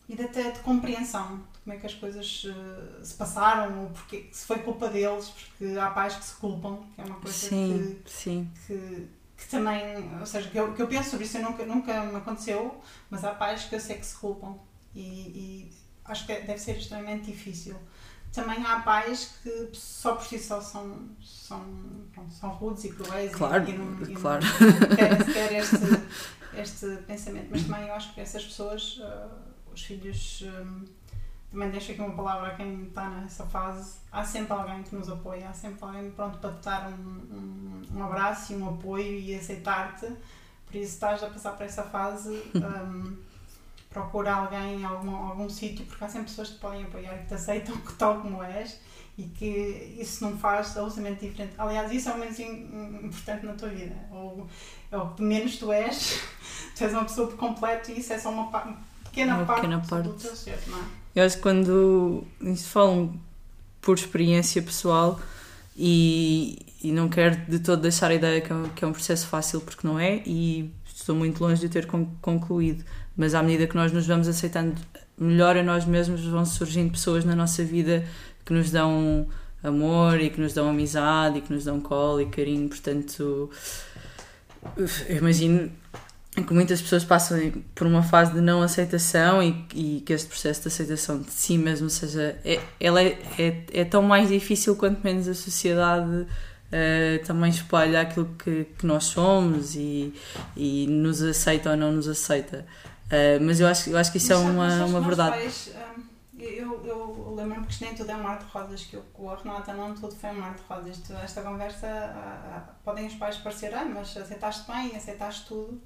e de até de compreensão como é que as coisas eh, se passaram ou porque se foi culpa deles, porque há pais que se culpam, que é uma coisa sim, sim que, que, que também, ou seja, que eu, que eu penso sobre isso, eu nunca, nunca me aconteceu, mas há pais que eu sei que se culpam e, e acho que deve ser extremamente difícil também há pais que só por si só são, são, são rudes e cruéis claro, e, e não, claro. e não querem sequer este, este pensamento. Mas também eu acho que essas pessoas, uh, os filhos, um, também deixo aqui uma palavra a quem está nessa fase, há sempre alguém que nos apoia, há sempre alguém pronto para te dar um, um, um abraço e um apoio e aceitar-te. Por isso estás a passar por essa fase. Um, procura alguém em algum, algum sítio, porque há sempre pessoas que te podem apoiar e que te aceitam tal como és e que isso não faz absolutamente diferente. Aliás, isso é o menos importante na tua vida. Ou, é o que menos tu és, tu és uma pessoa por completo e isso é só uma, uma pequena, uma parte, pequena parte do teu ser, não é? Eu acho que quando isso falam por experiência pessoal e, e não quero de todo deixar a ideia que é, um, que é um processo fácil porque não é e estou muito longe de ter concluído mas à medida que nós nos vamos aceitando melhor a nós mesmos, vão surgindo pessoas na nossa vida que nos dão amor e que nos dão amizade e que nos dão colo e carinho. Portanto, eu imagino que muitas pessoas passam por uma fase de não aceitação e, e que este processo de aceitação de si mesmo, seja, é, ela é, é, é tão mais difícil quanto menos a sociedade Uh, também espalha aquilo que, que nós somos e, e nos aceita ou não nos aceita. Uh, mas eu acho, eu acho que isso é mas, é uma, uma verdade. Pais, um, eu, eu lembro-me que nem tudo é um mar de rosas, que eu, com a Renata não tudo foi um mar de rosas. Esta conversa, uh, podem os pais parecer, ah, mas aceitaste bem, aceitaste tudo.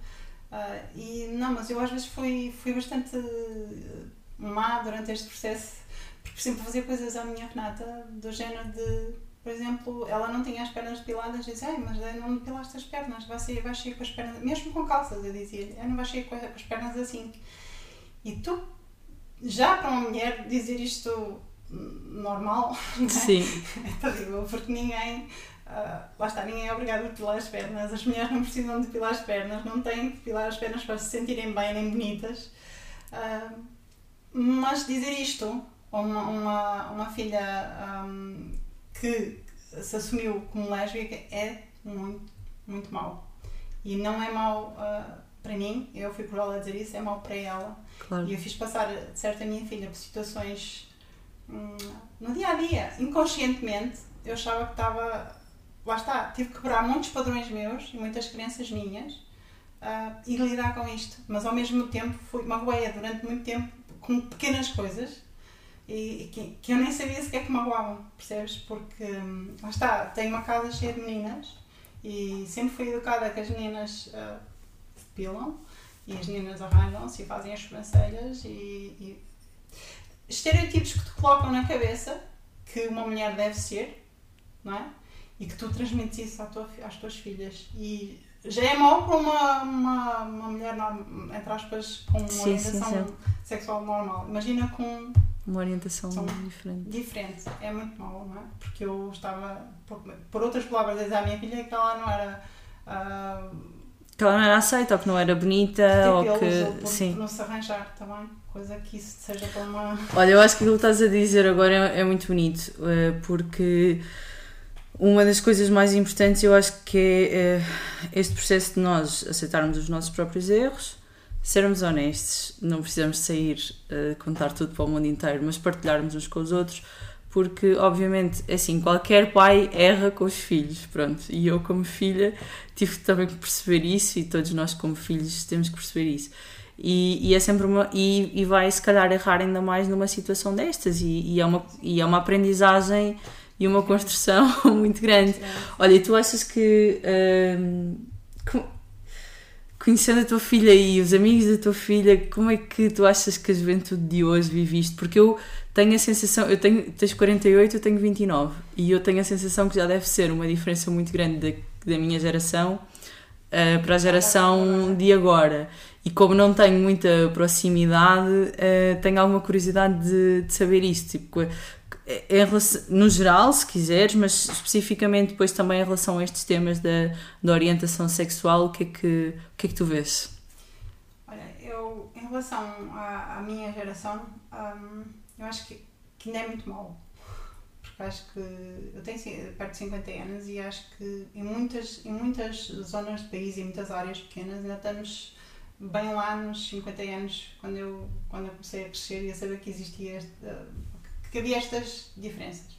Uh, e não, mas eu às vezes fui, fui bastante má durante este processo, porque sempre fazia coisas à minha Renata, do género de por exemplo, ela não tinha as pernas depiladas, dizia, mas não depilaste as pernas, vais sair, vais sair com as pernas, mesmo com calças, eu dizia, não vais sair com as pernas assim. E tu, já para uma mulher dizer isto normal, Sim. é terrível, porque ninguém, uh, lá está, ninguém é obrigado a depilar as pernas, as mulheres não precisam depilar as pernas, não têm que depilar as pernas para se sentirem bem nem bonitas. Uh, mas dizer isto, uma, uma, uma filha um, que se assumiu como lésbica é muito, muito mau. E não é mau uh, para mim, eu fui por ela dizer isso, é mau para ela. Claro. E eu fiz passar, de certo, a minha filha por situações hum, no dia a dia, inconscientemente, eu achava que estava. Lá está, tive que quebrar muitos padrões meus e muitas crenças minhas uh, e lidar com isto. Mas ao mesmo tempo fui magoeia durante muito tempo com pequenas coisas e que, que eu nem sabia sequer que magoavam, percebes? Porque hum, lá está, tenho uma casa cheia de meninas e sempre fui educada que as meninas uh, e as meninas arranjam-se e fazem as sobrancelhas e, e estereotipos que te colocam na cabeça que uma mulher deve ser, não é? E que tu transmites isso tua, às tuas filhas. E já é mau para uma, uma, uma mulher, entre aspas, com uma sim, orientação sim, sim. sexual normal. Imagina com uma orientação diferente. Diferente, é muito mau, não é? Porque eu estava, por, por outras palavras, a dizer à minha filha que ela não era. Uh, que ela não era aceita, ou que não era bonita, ou que. Ou por, sim. Por não se arranjar também, coisa que isso seja para uma. Olha, eu acho que aquilo que estás a dizer agora é, é muito bonito, eh, porque uma das coisas mais importantes eu acho que é, é este processo de nós aceitarmos os nossos próprios erros sermos honestos, não precisamos sair uh, contar tudo para o mundo inteiro, mas partilharmos uns com os outros, porque obviamente, assim, qualquer pai erra com os filhos, pronto, e eu como filha tive também que perceber isso e todos nós como filhos temos que perceber isso. E, e é sempre uma e, e, vai se calhar errar ainda mais numa situação destas e, e, é, uma, e é uma aprendizagem e uma construção muito grande. Olha, e tu achas que, uh, conhecendo a tua filha e os amigos da tua filha, como é que tu achas que a juventude de hoje vive isto? Porque eu tenho a sensação, eu tenho, tens 48, eu tenho 29, e eu tenho a sensação que já deve ser uma diferença muito grande da, da minha geração uh, para a geração de agora. E como não tenho muita proximidade, uh, tenho alguma curiosidade de, de saber isso. Tipo, no geral, se quiseres, mas especificamente depois também em relação a estes temas da, da orientação sexual, o que, é que, o que é que tu vês? Olha, eu, em relação à, à minha geração, hum, eu acho que, que ainda é muito mal. Porque acho que eu tenho perto de 50 anos e acho que em muitas, em muitas zonas do país e muitas áreas pequenas ainda estamos bem lá nos 50 anos, quando eu, quando eu comecei a crescer e a saber que existia este que havia estas diferenças.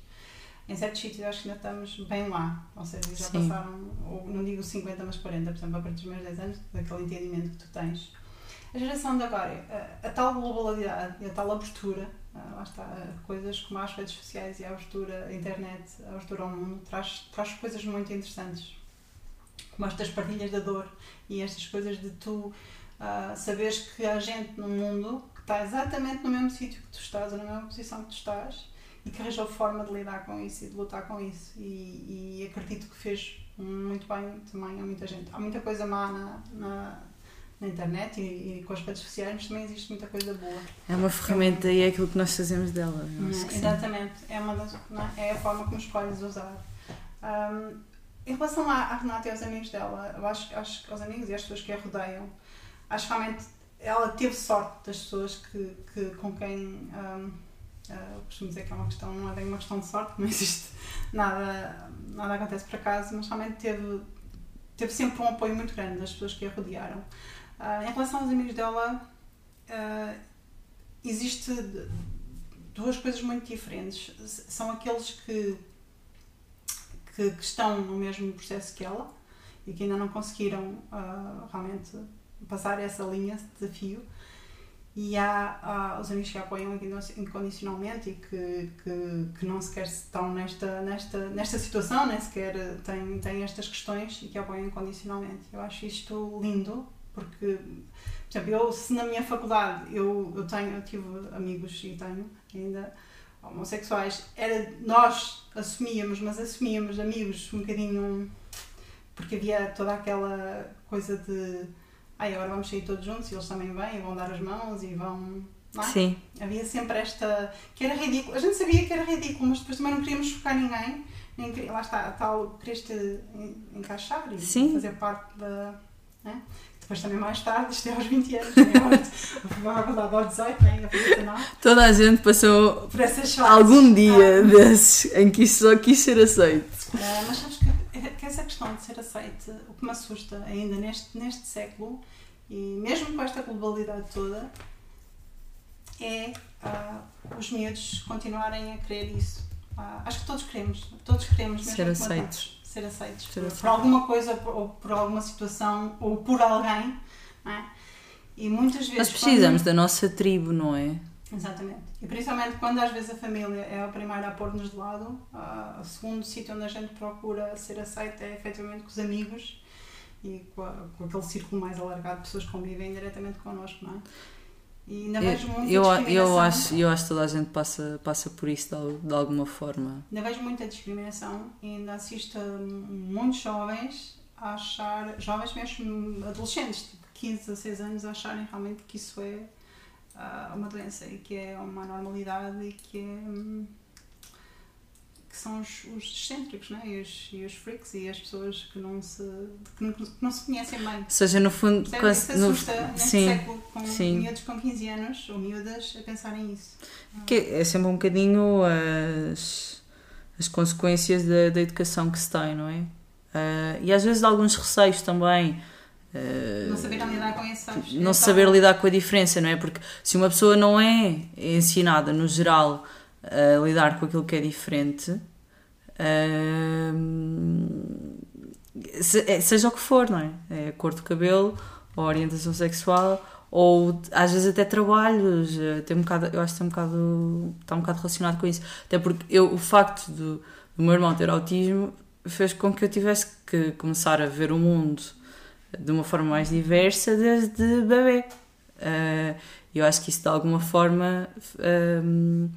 Em certos sítios acho que ainda estamos bem lá, ou seja, já Sim. passaram, ou não digo 50, mas 40, por exemplo, a partir dos meus 10 anos, daquele entendimento que tu tens. A geração de agora, a, a tal globalidade e a tal abertura, ah, lá está, coisas como as redes sociais e a abertura, a internet, a abertura ao mundo, traz, traz coisas muito interessantes. Como estas partilhas da dor e estas coisas de tu ah, saberes que há gente no mundo está exatamente no mesmo sítio que tu estás, ou na mesma posição que tu estás, e que arranjou forma de lidar com isso e de lutar com isso. E, e acredito que fez muito bem também a muita gente. Há muita coisa má na, na, na internet e, e com as redes sociais, mas também existe muita coisa boa. É uma ferramenta e é aquilo que nós fazemos dela. é? sim. Exatamente, é, uma das, é? é a forma como escolhes usar. Ahm, em relação à, à Renata e aos amigos dela, eu acho, acho que aos amigos e às pessoas que a rodeiam, acho que realmente ela teve sorte das pessoas que, que, com quem. ahm, ah, eu costumo dizer que é uma questão, não é bem uma questão de sorte, não existe nada, nada acontece por acaso, mas realmente teve, teve sempre um apoio muito grande das pessoas que a rodearam. Ah, em relação aos amigos dela, ah, existe duas coisas muito diferentes. São aqueles que, que, que estão no mesmo processo que ela e que ainda não conseguiram ah, realmente passar essa linha de desafio. E há, há os amigos que apoiam incondi- incondicionalmente e que, que, que não sequer estão nesta, nesta, nesta situação, nem sequer têm, têm estas questões e que apoiam incondicionalmente. Eu acho isto lindo, porque, por exemplo, eu, se na minha faculdade eu, eu, tenho, eu tive amigos e tenho ainda homossexuais, era, nós assumíamos, mas assumíamos amigos um bocadinho porque havia toda aquela coisa de ai, agora vamos sair todos juntos e eles também vêm e vão dar as mãos e vão. Não é? Sim, Havia sempre esta. que era ridículo. A gente sabia que era ridículo, mas depois também não queríamos chocar ninguém. Nem, queria- lá está, tal, querias te en- encaixar e Sim. fazer parte da. Né? Depois também mais tarde, isto é aos 20 anos, também agora faculdade aos 18, né? eu fiz 19, toda a gente passou por algum dia Ah, desses em que só quis ser aceito. Ah, mas sabes que, que essa questão de ser aceite, o que me assusta ainda neste, neste século, e mesmo com esta globalidade toda, é ah, os miúdos continuarem a querer isso. Ah, acho que todos queremos, todos queremos mesmo Ser aceitos. ser aceitos Ser por, por alguma coisa ou por alguma situação ou por alguém. Não é? E muitas vezes. Nós quando- precisamos da nossa tribo, não é? Exatamente. E principalmente quando às vezes a família é a primeira a pôr-nos de lado, o segundo sítio onde a gente procura ser aceita é efetivamente com os amigos e com, a- com aquele círculo mais alargado de pessoas que convivem diretamente connosco, não é? E ainda vejo Eu, muita eu, discriminação. eu, acho, eu acho que toda a gente passa, passa por isso de, de alguma forma. Ainda vejo muita discriminação e ainda assisto a muitos jovens a achar, jovens mesmo adolescentes, tipo 15, 16 anos, a acharem realmente que isso é ah, uma doença e que é uma normalidade e que é. hum, que são os, os excêntricos, né? e, os, e os freaks e as pessoas que não se, que não, que não se conhecem bem. Ou seja, no fundo, Percebe? quase- no- assusta neste sim, século com sim. miúdos com 15 anos ou miúdas a pensarem isso. que é sempre um bocadinho as, as consequências da, da educação que se tem, não é? Ah, e às vezes alguns receios também. Não saberem lidar com sabes? não saber lidar com a diferença, não é? Porque se uma pessoa não é ensinada, no geral, a lidar com aquilo que é diferente, se- é- seja o que for, não é? É a cor do cabelo, ou orientação sexual, ou às vezes até trabalhos, eh, tem um bocado, eu acho que tem um bocado, está um bocado relacionado com isso. Até porque eu, o facto do, do meu irmão ter autismo fez com que eu tivesse que começar a ver o mundo de uma forma mais diversa desde bebê. Eh, eu acho que isso de alguma forma ehm,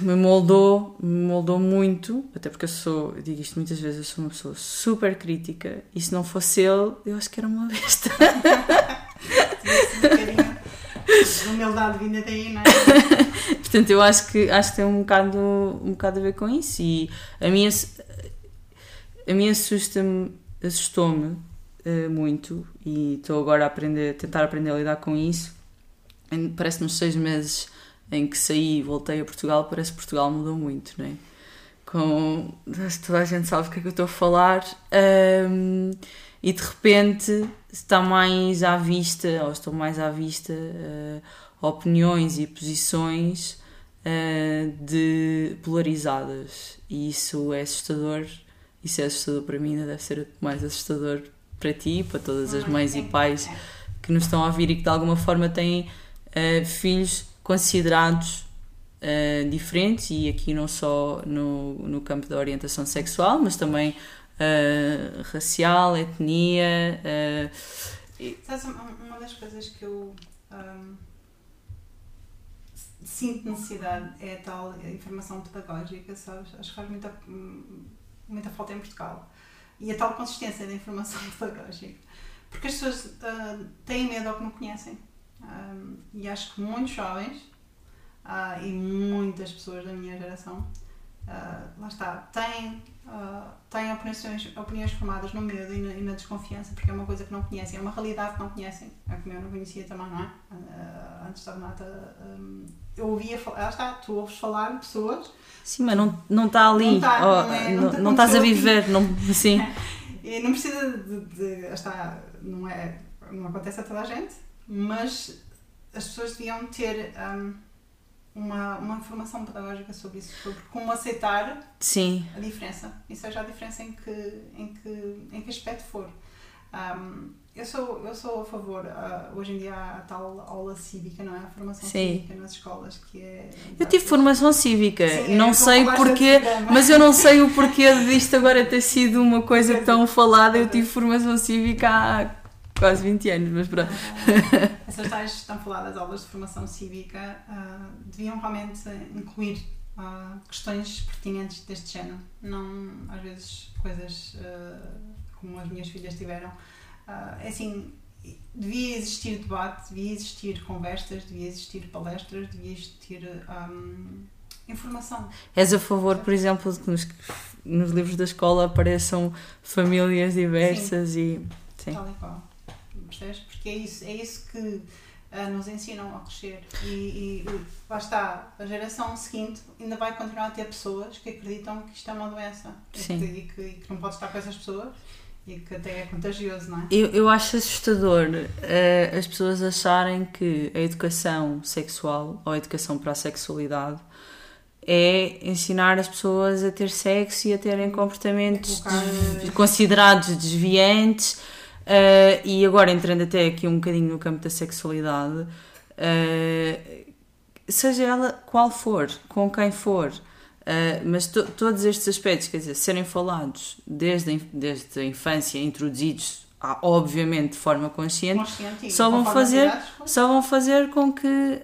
me moldou, me moldou muito, até porque eu sou, eu digo isto muitas vezes, eu sou uma pessoa super crítica e se não fosse ele, eu acho que era uma besta. De humildade vinda daí, não é? Portanto, eu acho que, acho que tem um bocado, um bocado a ver com isso e a minha, a minha assusta-me, assustou-me eh, muito e estou agora a aprender, tentar aprender a lidar com isso. Parece nos seis meses em que saí e voltei a Portugal, parece que Portugal mudou muito, não é? Com, toda a gente sabe o que é que eu estou a falar ahm, e de repente está mais à vista, ou estão mais à vista eh, opiniões e posições uh, de polarizadas e isso é assustador. Isso é assustador para mim, ainda deve ser mais assustador para ti, para todas as mães e pais que nos estão a ouvir e que de alguma forma têm uh, filhos considerados uh, diferentes e aqui não só no, no campo da orientação sexual, mas também uh, racial, etnia. Sabes, uma das coisas que eu um, sinto necessidade é a tal informação pedagógica, sabes? Acho que faz muita, muita falta em Portugal. E a tal consistência da informação pedagógica. Porque as pessoas uh, têm medo ao que não conhecem. Um, e acho que muitos jovens uh, e muitas pessoas da minha geração, uh, lá está, têm, uh, têm opiniões, opiniões formadas no medo e na, e na, desconfiança, porque é uma coisa que não conhecem, é uma realidade que não conhecem, é como eu não conhecia também, não é? antes da Renata, um, eu ouvia falar, lá está, tu ouves falar de pessoas. Sim, mas não, não está ali, não, tá, oh, não, é, não, não, estás a viver, não, sim. e não precisa de, de, de está, não é, não acontece a toda a gente, mas as pessoas deviam ter um, uma, uma informação pedagógica sobre isso, sobre como aceitar Sim. a diferença, e seja a diferença em que, em que, em que aspecto for. Um, eu, sou, eu sou a favor, uh, hoje em dia a tal aula cívica, não é? A formação Sim. cívica nas escolas, que é. Eu tive formação cívica, Sim, não sei porquê, mas eu não sei o porquê disto agora ter sido uma coisa tão falada. Eu tive formação cívica há quase 20 anos, mas pronto. Uh, essas tais estão faladas aulas de formação cívica uh, deviam realmente incluir uh, questões pertinentes deste género, não às vezes coisas como as minhas filhas tiveram. é assim, devia existir debate, devia existir conversas, devia existir palestras, devia existir um, informação. És a favor, por exemplo, de que nos, nos livros da escola apareçam famílias diversas sim. e. Sim. Tal e qual percebes? Porque é isso, é isso que uh, nos ensinam a crescer. E, e lá está, a geração seguinte ainda vai continuar a ter pessoas que acreditam que isto é uma doença Sim. E, que, e que, e que não pode estar com essas pessoas e que até é contagioso, não é? Eu, eu acho assustador uh, as pessoas acharem que a educação sexual ou a educação para a sexualidade é ensinar as pessoas a ter sexo e a terem comportamentos des considerados desviantes Uh, e agora entrando até aqui um bocadinho no campo da sexualidade, uh, seja ela qual for, com quem for, uh, mas to, todos estes aspectos, quer dizer, serem falados desde a, desde a infância, introduzidos, ah, obviamente de forma consciente, consciente só, vão fazer, só vão fazer com que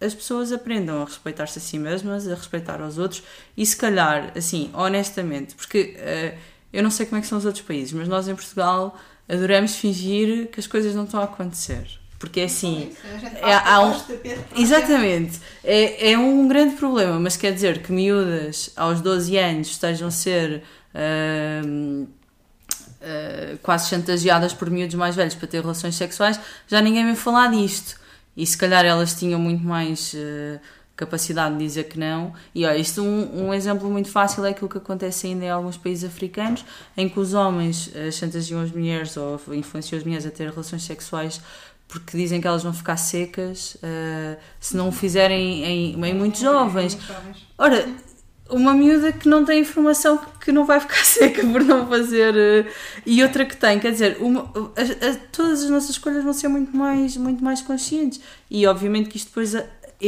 as pessoas aprendam a respeitar-se a si mesmas, a respeitar os outros e se calhar, assim, honestamente, porque eu não sei como é que são os outros países, mas nós em Portugal adoramos fingir que as coisas não estão a acontecer. Porque é assim. É, há um, exatamente. É, é um grande problema, mas quer dizer que miúdas aos 12 anos estejam a ser. Uh, uh, quase chantageadas por miúdos mais velhos para ter relações sexuais, já ninguém vem falar disto. E se calhar elas tinham muito mais uh, capacidade de dizer que não. E olha, isto um, um exemplo muito fácil é aquilo que acontece ainda em alguns países africanos, em que os homens chantageiam as mulheres ou influenciam as mulheres a ter relações sexuais porque dizem que elas vão ficar secas uh, se não o fizerem em, em muito jovens. Ora, uma miúda que não tem informação que não vai ficar seca por não fazer uh, e outra que tem, quer dizer, uma, a, a, todas as nossas escolhas vão ser muito mais, muito mais conscientes e obviamente que isto depois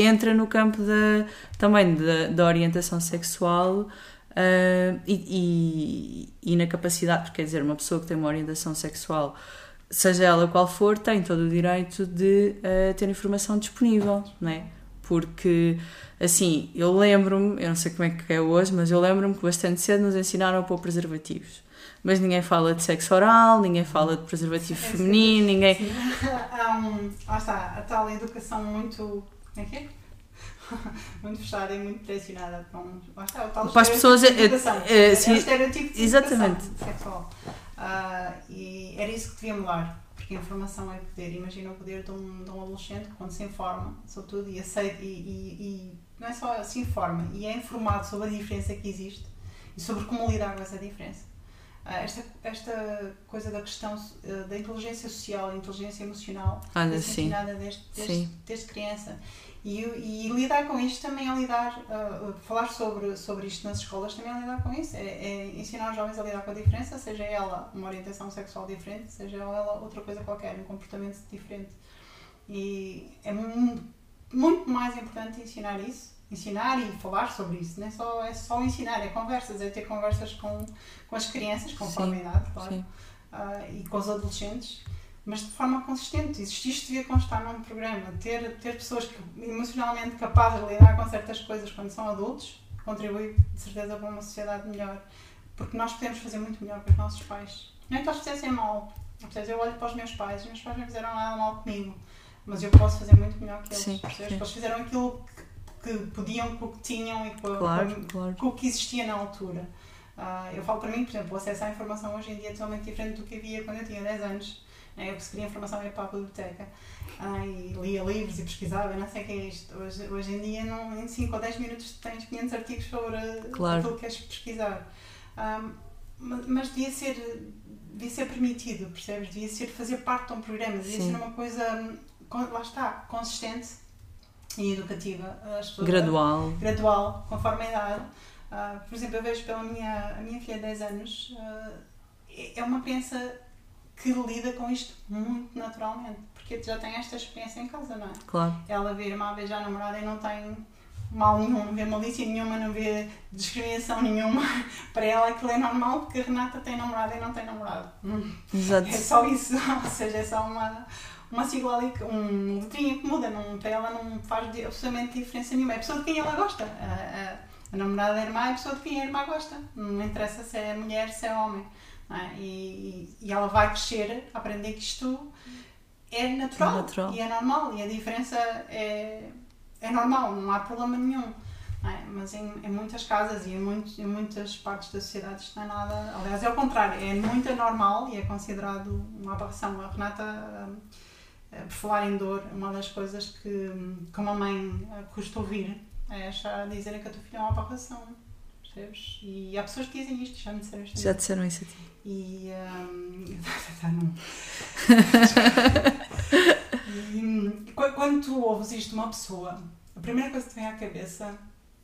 entra no campo da, também da, da orientação sexual uh, e, e, e, na capacidade, porque quer dizer, uma pessoa que tem uma orientação sexual, seja ela qual for, tem todo o direito de uh, ter informação disponível, não é? Porque, assim, eu lembro-me, eu não sei como é que é hoje, mas eu lembro-me que bastante cedo nos ensinaram a pôr preservativos mas ninguém fala de sexo oral, ninguém fala de preservativo sim, feminino, ninguém. Sim. Há um, lá está, a tal educação muito como é que é? muito fechada e muito direcionada para, um, lá está, o tal para as pessoas. É, é, é, é estereotipo de exatamente. sexual. Uh, e era isso que devia mudar, porque a informação é poder. Imagina o poder de um, de um adolescente quando se informa sobre tudo e aceita, e, e, e não é só se informa, e é informado sobre a diferença que existe e sobre como lidar com essa diferença. Ah, esta, esta coisa da questão uh, da inteligência social, inteligência emocional, Olha, sim. desde, desde, Sim. desde criança. E, e lidar com isto também é lidar, uh, falar sobre, sobre isto nas escolas também é lidar com isso, é, é ensinar os jovens a lidar com a diferença, seja ela uma orientação sexual diferente, seja ela outra coisa qualquer, um comportamento diferente. E é mu- muito mais importante ensinar isso, ensinar e falar sobre isso, não é só, é só ensinar, é conversas, é ter conversas com, com as crianças, conforme a idade, claro ah, e com os adolescentes, mas de forma consistente. Isto, isto devia constar num programa. Ter, ter pessoas que, emocionalmente capazes de lidar com certas coisas quando são adultos contribui, de certeza, para uma sociedade melhor. Porque nós podemos fazer muito melhor que os nossos pais. Não é que eles fizessem mal. Percebes? Eu olho para os meus pais, os meus pais não fizeram nada mal comigo, mas eu posso fazer muito melhor que eles. Sim, sim. Eles fizeram aquilo que, podiam, com o que tinham e com, Claro, com, claro. com o que existia na altura. Ah, eu falo para mim, por exemplo, o acesso à informação hoje em dia é totalmente diferente do que havia quando eu tinha 10 anos. né? Eu que queria informação ia para a biblioteca ah, e lia livros e pesquisava, não sei o que é isto. Hoje, hoje em dia, não, em 5 ou 10 minutos, tens 500 artigos sobre Claro. aquilo que queres pesquisar. Ah, ma- mas devia ser, devia ser permitido, percebes? Devia ser fazer parte de um programa, devia Sim. ser uma coisa, hum, lá está, consistente e educativa. As pessoas- Gradual. gradual, conforme a idade. Ah, por exemplo, eu vejo pela minha, a minha filha de 10 anos, ah, é uma criança que lida com isto muito naturalmente, porque já tem esta experiência em casa, não é? Claro. Ela vê irmã beijar a namorada e não tem mal nenhum, não vê malícia nenhuma, não vê discriminação nenhuma. Para ela aquilo é normal porque a Renata tem namorada e não tem namorado. Exato. É só isso, ou seja, é só uma, uma sigla ali, um letrinha que muda, não, para ela não faz absolutamente diferença nenhuma. É a pessoa de quem ela gosta. A, a, a namorada da irmã é a pessoa de quem a irmã gosta. Não interessa se é mulher, se é homem. é? E, e ela vai crescer aprender que isto é natural, É natural. e é normal e a diferença é, é normal, não há problema nenhum. é? Mas em, em muitas casas e em, muitos, em muitas partes da sociedade isto não é nada. Aliás, é o contrário, é muito anormal e é considerado uma aberração. A Renata, eh, por falar em dor, uma das coisas que, que uma mãe eh, custa ouvir é achar dizer que a tua filha é uma aberração. Percebes? E há pessoas que dizem isto, já me disseram isto. Já disseram isso a ti. E. hum, tá, não. e qu- quando tu ouves isto de uma pessoa, a primeira coisa que te vem à cabeça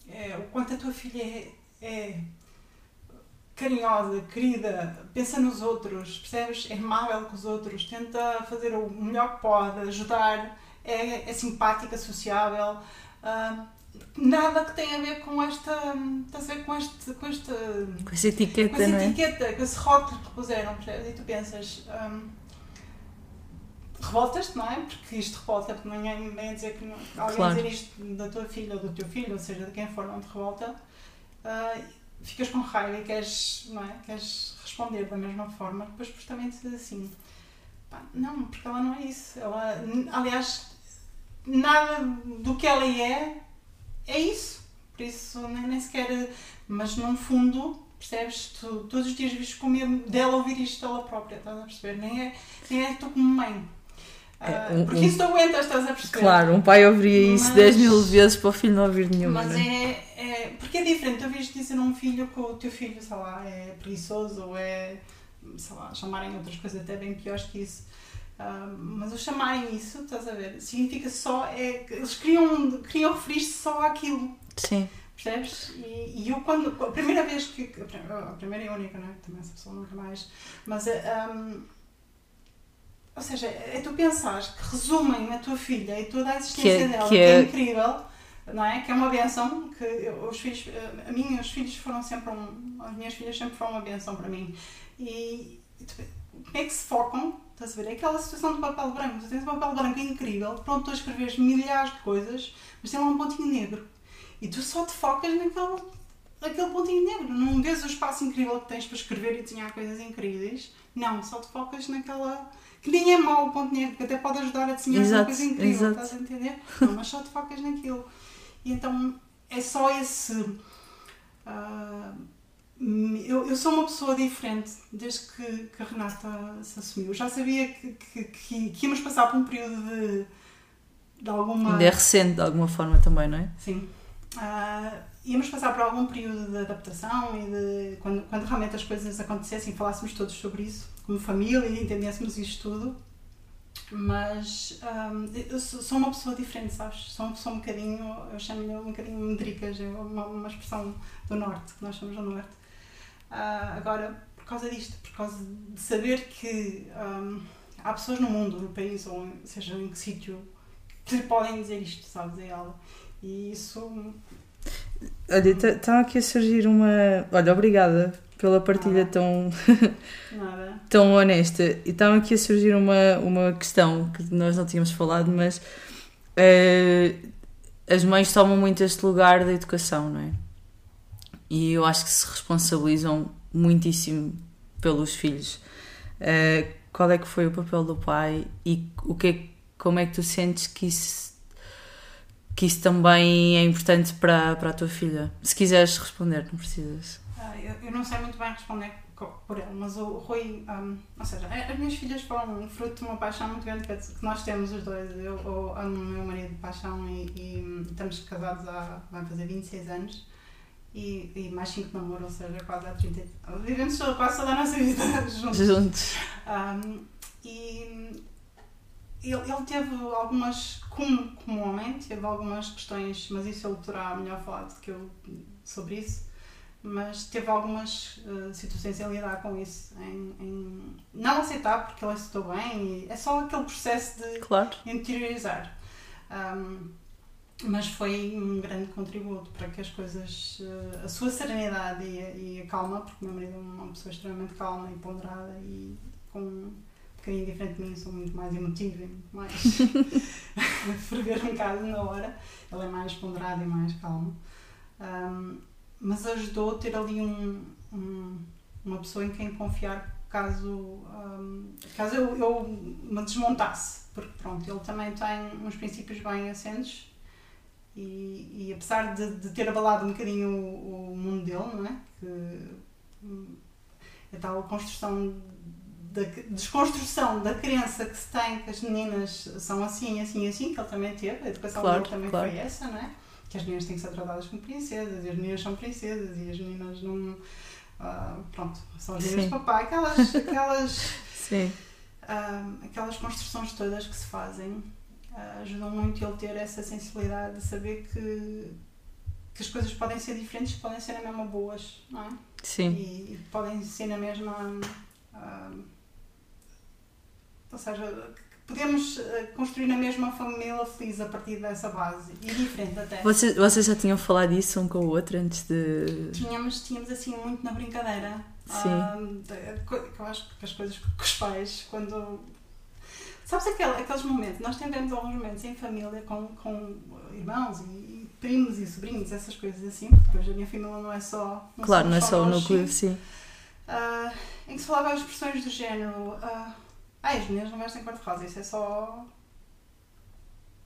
é o quanto a tua filha é, é carinhosa, querida, pensa nos outros, percebes? É amável com os outros, tenta fazer o melhor que pode, ajudar, é, é simpática, sociável. hum, nada que tenha a ver com esta. Estás a ver com este. Com este Com essa etiqueta, com essa é? etiqueta, com esse rótulo que puseram, percebes? E tu pensas, hum, revoltas-te, não é? Porque isto revolta, porque ninguém vem a dizer que não, alguém Claro. dizer isto da tua filha ou do teu filho, ou seja, de quem for, não te revolta, ah, ficas com raiva e queres, não é? queres responder da mesma forma, depois justamente assim, pá, não, porque ela não é isso. Ela, aliás, nada do que ela é, é isso. Por isso, nem, nem sequer. Mas num fundo, percebes? Tu todos os dias vives com medo dela ouvir isto dela própria, estás a perceber? Nem é, nem é tu como mãe. Ah, É, um- porque um- isso tu aguentas, estás a perceber? Claro, um pai ouviria isso Mas- 10 mil vezes para o filho não ouvir nenhuma, Mas não é? é. Porque é diferente, tu vês dizer a um filho que o teu filho, sei lá, é preguiçoso ou é. sei lá, chamarem outras coisas até bem piores que isso. Ah, mas o chamarem isso, estás a ver, significa só. É, eles queriam, queriam referir-se só àquilo. Sim, Percebes? E, e eu quando. A primeira vez que. A prim- a primeira e única, não é? Também essa pessoa nunca mais. Mas. hum, ou seja, é tu pensares que resumem a tua filha e toda a existência Que é- dela, que que é, é- incrível, não é? Que é uma benção, que eu- os filhos, a mim, os filhos foram sempre um, as minhas filhas sempre foram uma benção para mim. E, e tu- como é que se focam? Estás a ver? É aquela situação do papel branco. Tu tens um papel branco incrível, pronto, tu a escreveres milhares de coisas, mas tem lá um pontinho negro. E tu só te focas naquele, naquele pontinho negro. Não vês o espaço incrível que tens para escrever e desenhar coisas incríveis. Não, só te focas naquela. Que nem é mau o ponto negro, que até pode ajudar a desenhar uma Exato, coisa incrível, exato. estás a entender? Não, mas só te focas naquilo. E então é só esse. ah, eu, eu sou uma pessoa diferente desde que, que a Renata se assumiu. Eu já sabia que, que, que, íamos passar por um período de, de alguma. ainda é recente de alguma forma também, não é? Sim. Ah, íamos passar por algum período de adaptação e de quando, quando realmente as coisas acontecessem, falássemos todos sobre isso, como família, e entendêssemos isto tudo. Mas um, eu sou uma pessoa diferente, sabes? Sou, sou um bocadinho, eu chamo-lhe um bocadinho medricas, é uma, uma expressão do Norte, que nós somos do Norte. Uh, agora, por causa disto, por causa de saber que um, há pessoas no mundo, no país, ou seja em que sítio, que lhe podem dizer isto, sabes, a ela. E isso Olha, está tá aqui a surgir uma. Olha, obrigada pela partilha tão. tão honesta. E está aqui a surgir uma, uma questão que nós não tínhamos falado, mas. Uh, as mães tomam muito este lugar da educação, não é? E eu acho que se responsabilizam muitíssimo pelos filhos. Uh, qual é que foi o papel do pai e o que é, como é que tu sentes que isso que isso também é importante para, para a tua filha. Se quiseres responder, não precisas. Ah, eu, eu, não sei muito bem responder por ele, mas o Rui, um, ou seja, as minhas filhas foram fruto de uma paixão muito grande que nós temos os dois. Eu, eu amo o meu marido de paixão e, e, estamos casados há, vai fazer 26 anos e, e mais 5 namoro, ou seja, quase há 30 Vivemos quase toda a nossa vida juntos. Juntos. Um, e ele, ele teve algumas, como, como homem, teve algumas questões, mas isso ele terá melhor falado do que eu sobre isso, mas teve algumas uh, situações em lidar com isso, em, em, não aceitar porque ele aceitou bem, é só aquele processo de claro. interiorizar. Um, mas foi um grande contributo para que as coisas, uh, a sua serenidade e e a calma, porque o meu marido é uma pessoa extremamente calma e ponderada e com bocadinho diferente de mim, sou muito mais emotiva e muito mais ferver um bocado na hora. Ele é mais ponderado e mais calmo. Um, mas ajudou a ter ali um, um, uma pessoa em quem confiar caso, caso eu, eu me desmontasse. Porque pronto, ele também tem uns princípios bem assentos e, e apesar de, de, ter abalado um bocadinho o, o mundo dele, não é? Que, hum, a tal construção da desconstrução da crença que se tem que as meninas são assim, assim, assim, que ele também teve, a educação claro, dele também claro. foi essa, não é? Que as meninas têm que ser tratadas como princesas, e as meninas são princesas, e as meninas não. Uh, pronto, são as meninas de papai, aquelas. aquelas Sim. Uh, aquelas construções todas que se fazem uh, ajudam muito ele ter essa sensibilidade de saber que, que as coisas podem ser diferentes, podem ser na mesma boas, não é? Sim. E, e podem ser na mesma. Uh, ou seja, podemos eh, construir na mesma família feliz a partir dessa base e diferente até. Vocês, vocês já tinham falado disso um com o outro antes de. Tínhamos, tínhamos assim muito na brincadeira. Sim. Um, eu acho que as coisas com os pais, quando. Sabes aquele, aqueles momentos? Nós tivemos alguns momentos em família com, com irmãos e, primos e sobrinhos, essas coisas assim, porque hoje a minha família não é só. Não claro, não é só o núcleo, sim. Uh, em que se falava expressões do género. Uh, ah, as meninas não vestem cor-de-rosa, isso é só.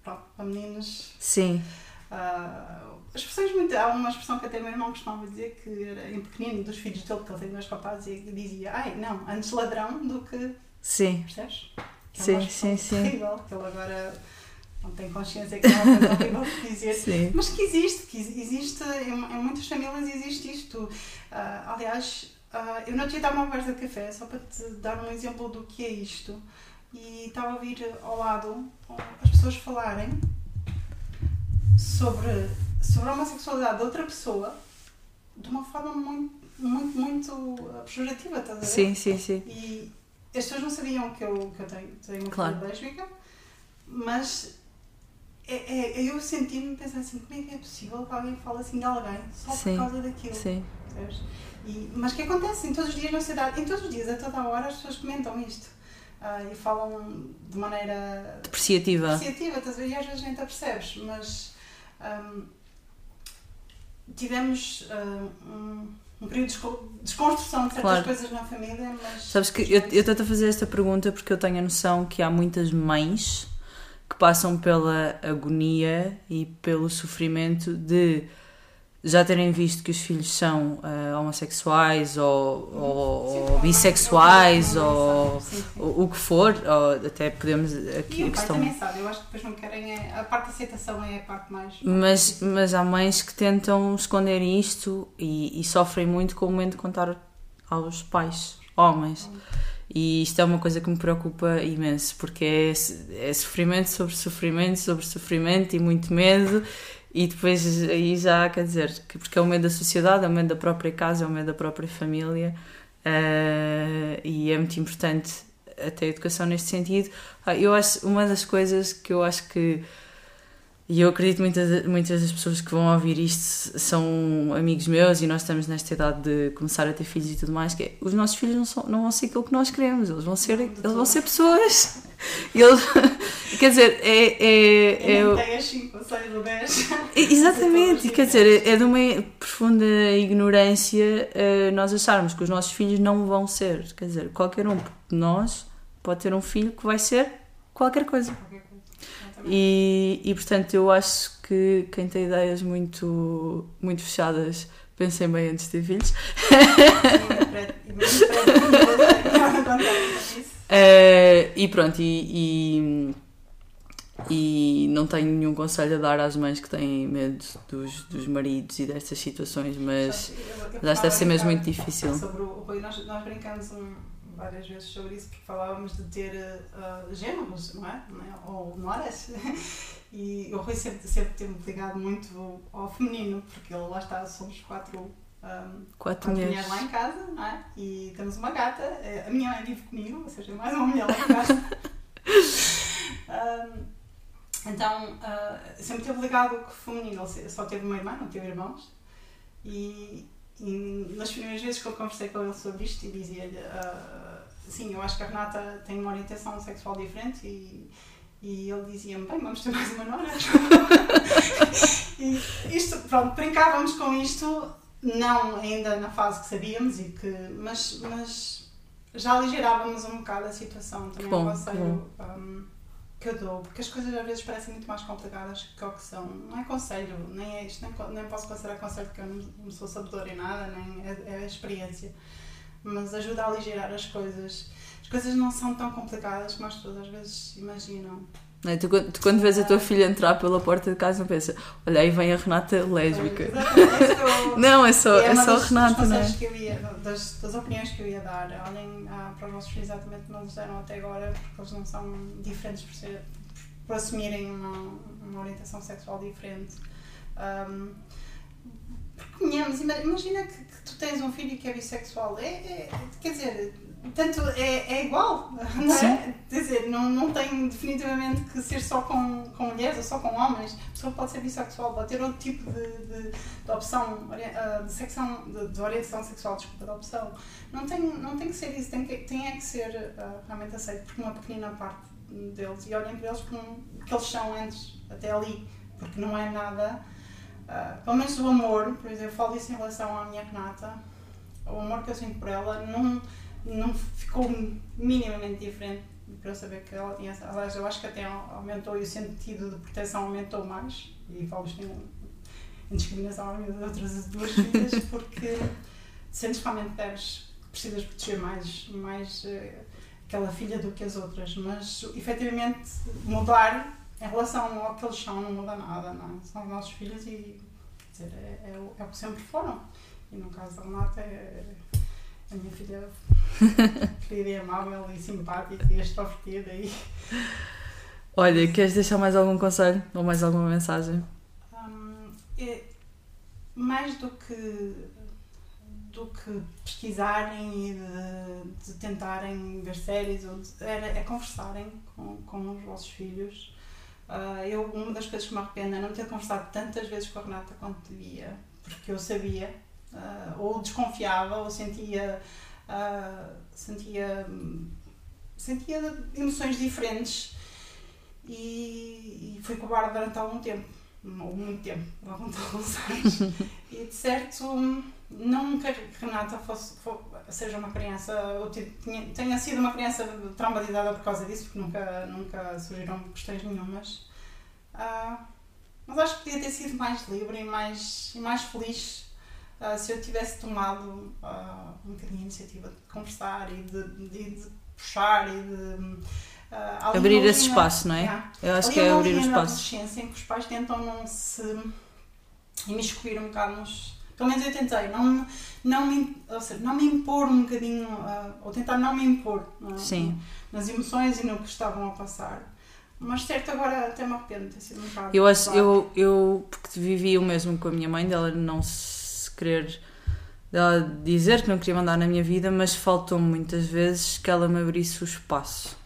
Pronto, para meninas. Sim. Uh, as expressões muito. Há uma expressão que até meu irmão costumava dizer que era em pequenino dos filhos dele, que ele tem dois rapazes, e dizia: Ai, não, antes ladrão do que. Sim. Percebes? Que é sim, sim, sim. terrível, que ele agora não tem consciência que é uma coisa horrível de dizer, sim. mas que existe, que existe, em, em muitas famílias existe isto. Uh, aliás, Uh, eu não tinha dado uma conversa de café, só para te dar um exemplo do que é isto. E estava a ouvir ao lado as pessoas falarem sobre, sobre a homossexualidade de outra pessoa de uma forma muito, muito, muito pejorativa, estás a ver? Sim, sim, sim. E as pessoas não sabiam que eu, que eu tenho, tenho uma claro. filha lésbica, mas é, é, eu senti-me pensar assim, como é que é possível que alguém fale assim de alguém só sim, por causa daquilo? Sim. Sabes? E, mas que acontece em todos os dias na cidade, em todos os dias, a toda a hora, as pessoas comentam isto. Uh, e falam de maneira depreciativa. depreciativa, e às vezes nem te apercebes, mas um, tivemos uh, um, um, período de desconstrução de certas claro. coisas na família, mas. Sabes que eu, eu a fazer esta pergunta porque eu tenho a noção que há muitas mães que passam pela agonia e pelo sofrimento de já terem visto que os filhos são uh, homossexuais ou, sim, ou bissexuais é ou, sim, sim. ou, o que for, até podemos aqui e o pai questão... também sabe, eu acho que depois não querem é, a parte da aceitação é a parte mais mas, mas há mães que tentam esconder isto e, e sofrem muito com o momento de contar aos pais, homens. E isto é uma coisa que me preocupa imenso, porque é, é sofrimento sobre sofrimento sobre sofrimento e muito medo e depois aí já quer dizer, que porque é o medo da sociedade, é o medo da própria casa, é o medo da própria família uh, e é muito importante até a educação neste sentido. Ah, eu acho, uma das coisas que eu acho que e eu acredito que muitas, muitas das pessoas que vão ouvir isto são amigos meus e nós estamos nesta idade de começar a ter filhos e tudo mais, que é, os nossos filhos não, são, não vão ser aquilo que nós queremos, eles vão ser, eles vão ser pessoas. Eles, quer dizer, é. é, é, tem as 5 ou 6 ou 10. Exatamente, quer dizer, é de uma profunda ignorância uh, nós acharmos que os nossos filhos não vão ser. Quer dizer, qualquer um de nós pode ter um filho que vai ser qualquer coisa. Qualquer e, e portanto eu acho que quem tem ideias muito, muito fechadas pensem bem antes de ter filhos. uh, e pronto, e, e, e, não tenho nenhum conselho a dar às mães que têm medo dos, dos maridos e destas situações, mas, mas acho que deve ser mesmo muito difícil. Sobre o Rui, nós, nós brincamos um várias vezes sobre isso, porque falávamos de ter uh, não é? Não é? Ou noras. E o Rui sempre, sempre teve ligado muito ao feminino, porque ele lá está, somos quatro, um, quatro, quatro mulheres. lá em casa, não é? E temos uma gata, eh, a minha mãe vive comigo, ou seja, mais uma mulher lá em casa. um, então, uh, sempre teve ligado com o feminino, ele só teve uma irmã, não teve irmãos. E, e nas primeiras vezes que eu conversei com ele sobre isto e dizia-lhe, uh, sim, eu acho que a Renata tem uma orientação sexual diferente e, e ele dizia-me, bem, vamos ter mais uma nora. e isto, pronto, brincávamos com isto, não ainda na fase que sabíamos, e que, mas, mas já aligerávamos um bocado a situação. Também bom, aconselho um, que eu dou, porque as coisas às vezes parecem muito mais complicadas que o que são. Não é conselho, nem é isto, nem, nem posso considerar conselho porque eu não, não sou sabedora em nada, nem é, é a experiência. Mas ajuda a aligerar as coisas. As coisas não são tão complicadas como as pessoas às vezes imaginam. Não é? tu, tu, quando vês a tua filha entrar pela porta de casa, não pensa, olha aí vem a Renata lésbica. É não, é só, é, é só a Renata, não é? Que eu ia, das, das opiniões que eu ia dar, olhem ah, para os vossos filhos exatamente como eles deram até agora, porque eles não são diferentes por, ser, por assumirem uma, uma orientação sexual diferente. Um, imagina que, que, tu tens um filho que é bissexual, é, é quer dizer, Portanto, é, é igual, não é? Quer dizer, não, não tem definitivamente que ser só com, com mulheres ou só com homens. A pessoa pode ser bissexual, pode ter outro tipo de, de, de opção, ah, de, secção, de, de, orientação sexual, desculpa, de opção. Não tem, não tem que ser isso, tem que, tem é que ser uh, realmente aceito por uma pequenina parte deles e olhem para eles como que eles são antes, até ali, porque não é nada. Uh, pelo menos o amor, por exemplo, eu falo isso em relação à minha Renata, o amor que eu sinto por ela não não ficou minimamente diferente para eu saber que ela tinha. Aliás, eu acho que até aumentou e o sentido de proteção aumentou mais. E falo isto em, em discriminação minhas outras duas filhas, porque sentes realmente que deves, precisas proteger mais, mais uh, aquela filha do que as outras. Mas efetivamente mudar em relação ao que eles são não muda nada, não é? São os nossos filhos e dizer, é, é, o, é o que sempre foram. E no caso da Renata é, a minha filha querida e amável e simpática e extrovertida e... Olha, queres deixar mais algum conselho ou mais alguma mensagem? Um, é, mais do que do que pesquisarem e de, de tentarem ver séries ou de, era, é conversarem com, com os vossos filhos. Uh, eu, uma das coisas que me arrependo é não ter conversado tantas vezes com a Renata quanto devia, porque eu sabia uh, ou desconfiava ou sentia uh, sentia sentia emoções diferentes. E, e fui cobarde durante algum tempo ou muito tempo, alguns anos e de certo não que Renata fosse, fosse, seja uma criança ou tenha, tenha sido uma criança traumatizada por causa disso porque nunca, nunca surgiram questões nenhumas. Uh, Mas acho que podia ter sido mais livre e mais, e mais feliz uh, se eu tivesse tomado uh, um bocadinho a iniciativa de conversar e de, de, de puxar e de. Uh, abrir esse espaço, não é? Yeah. Eu acho que é abrir o espaço. Na adolescência em que os pais tentam não se imiscuir um bocado nos. Pelo menos eu tentei, não, não, me, ou seja, não me impor um bocadinho, uh, ou tentar não me impor é? Sim. nas emoções e no que estavam a passar. Mas certo, agora até me arrependo de ter sido um bocado. Eu, acho, eu, eu, porque vivi o mesmo com a minha mãe, dela não se querer dela dizer que não queria mandar na minha vida, mas faltou-me muitas vezes que ela me abrisse o espaço.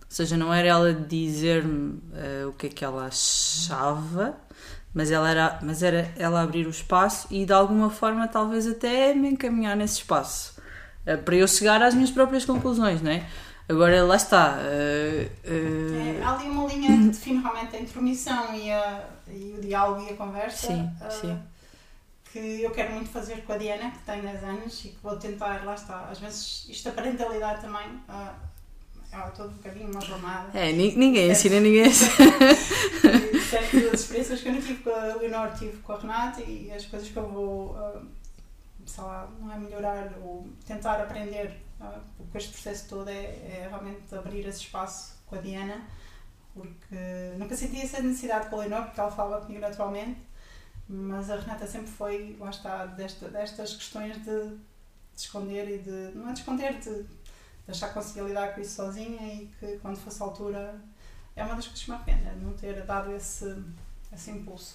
Ou seja, não era ela dizer-me uh, o que é que ela achava, mas ela era, mas era ela abrir o espaço e de alguma forma talvez até me encaminhar nesse espaço uh, para eu chegar às minhas próprias conclusões, não é? Agora lá está. Uh, é, há ali uma linha que define realmente a intromissão e, a, e o diálogo e a conversa. Sim, sim que eu quero muito fazer com a Diana, que tem 10 anos, e que vou tentar, lá está, às vezes isto a parentalidade também, uh, é todo um bocadinho uma jornada. É, ninguém ensina ninguém. Certas experiências que eu não tive com a Leonor, tive com a Renata e as coisas que eu vou, uh, sei lá, não é melhorar ou tentar aprender com este processo todo é, é realmente abrir esse espaço com a Diana, porque nunca senti essa necessidade com a Leonor, porque ela falava comigo naturalmente mas a Renata sempre foi, lá está, desta, destas questões de, de, esconder e de. não é de esconder, de, de achar que conseguia lidar com isso sozinha e que quando fosse a altura. É uma das coisas que me arrependo, é não ter dado esse, esse impulso.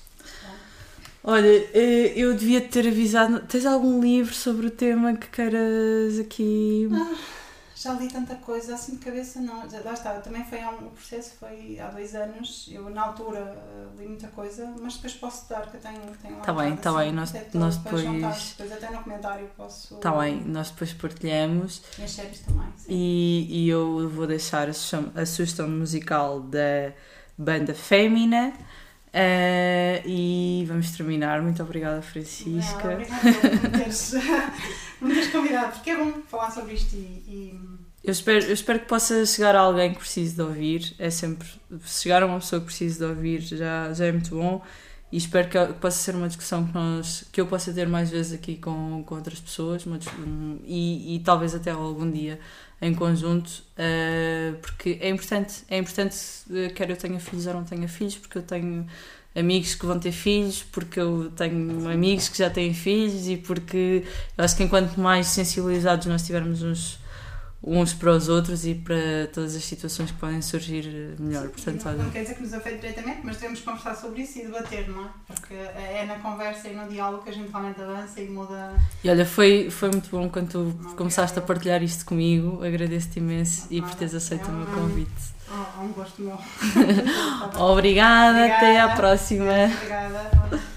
Olha, eh, eu devia ter avisado. Tens algum livro sobre o tema que queiras aqui. Ah já li tanta coisa, assim de cabeça não. Lá está, também foi um, o processo foi há dois anos. Eu na altura uh, li muita coisa, mas depois posso dar, que eu tenho, tenho Tá bem, tá bem, nós, nós depois. depois até no comentário posso. Tá bem, nós depois partilhamos. E as séries também. Sim. E, e eu vou deixar a sugestão, a sugestão musical da banda Fémina. Uh, e vamos terminar. Muito obrigada, Francisca. Não, obrigada por me teres, me teres convidado, porque é bom falar sobre isto e, e eu espero, eu espero que possa chegar a alguém que precise de ouvir. É sempre. Se chegar a uma pessoa que precise de ouvir já, já é muito bom. E espero que, que possa ser uma discussão que, nós, que eu possa ter mais vezes aqui com, com outras pessoas e, e talvez até algum dia em conjunto, uh, porque é importante, é importante, eh, quer eu tenha filhos ou não tenha filhos, porque eu tenho amigos que vão ter filhos, porque eu tenho amigos que já têm filhos e porque eu acho que enquanto mais sensibilizados nós tivermos uns uns para os outros e para todas as situações que podem surgir melhor. Portanto, não, não quer dizer que nos afete diretamente, mas devemos conversar sobre isso e debater, não é? Porque é na conversa e no diálogo que a gente realmente avança e muda. E olha, foi, foi muito bom quando tu não, começaste a partilhar isto comigo, agradeço-te imenso e por teres aceito é um, o meu convite. Oh, um gosto meu. Obrigada, Obrigada, até à próxima. Obrigada.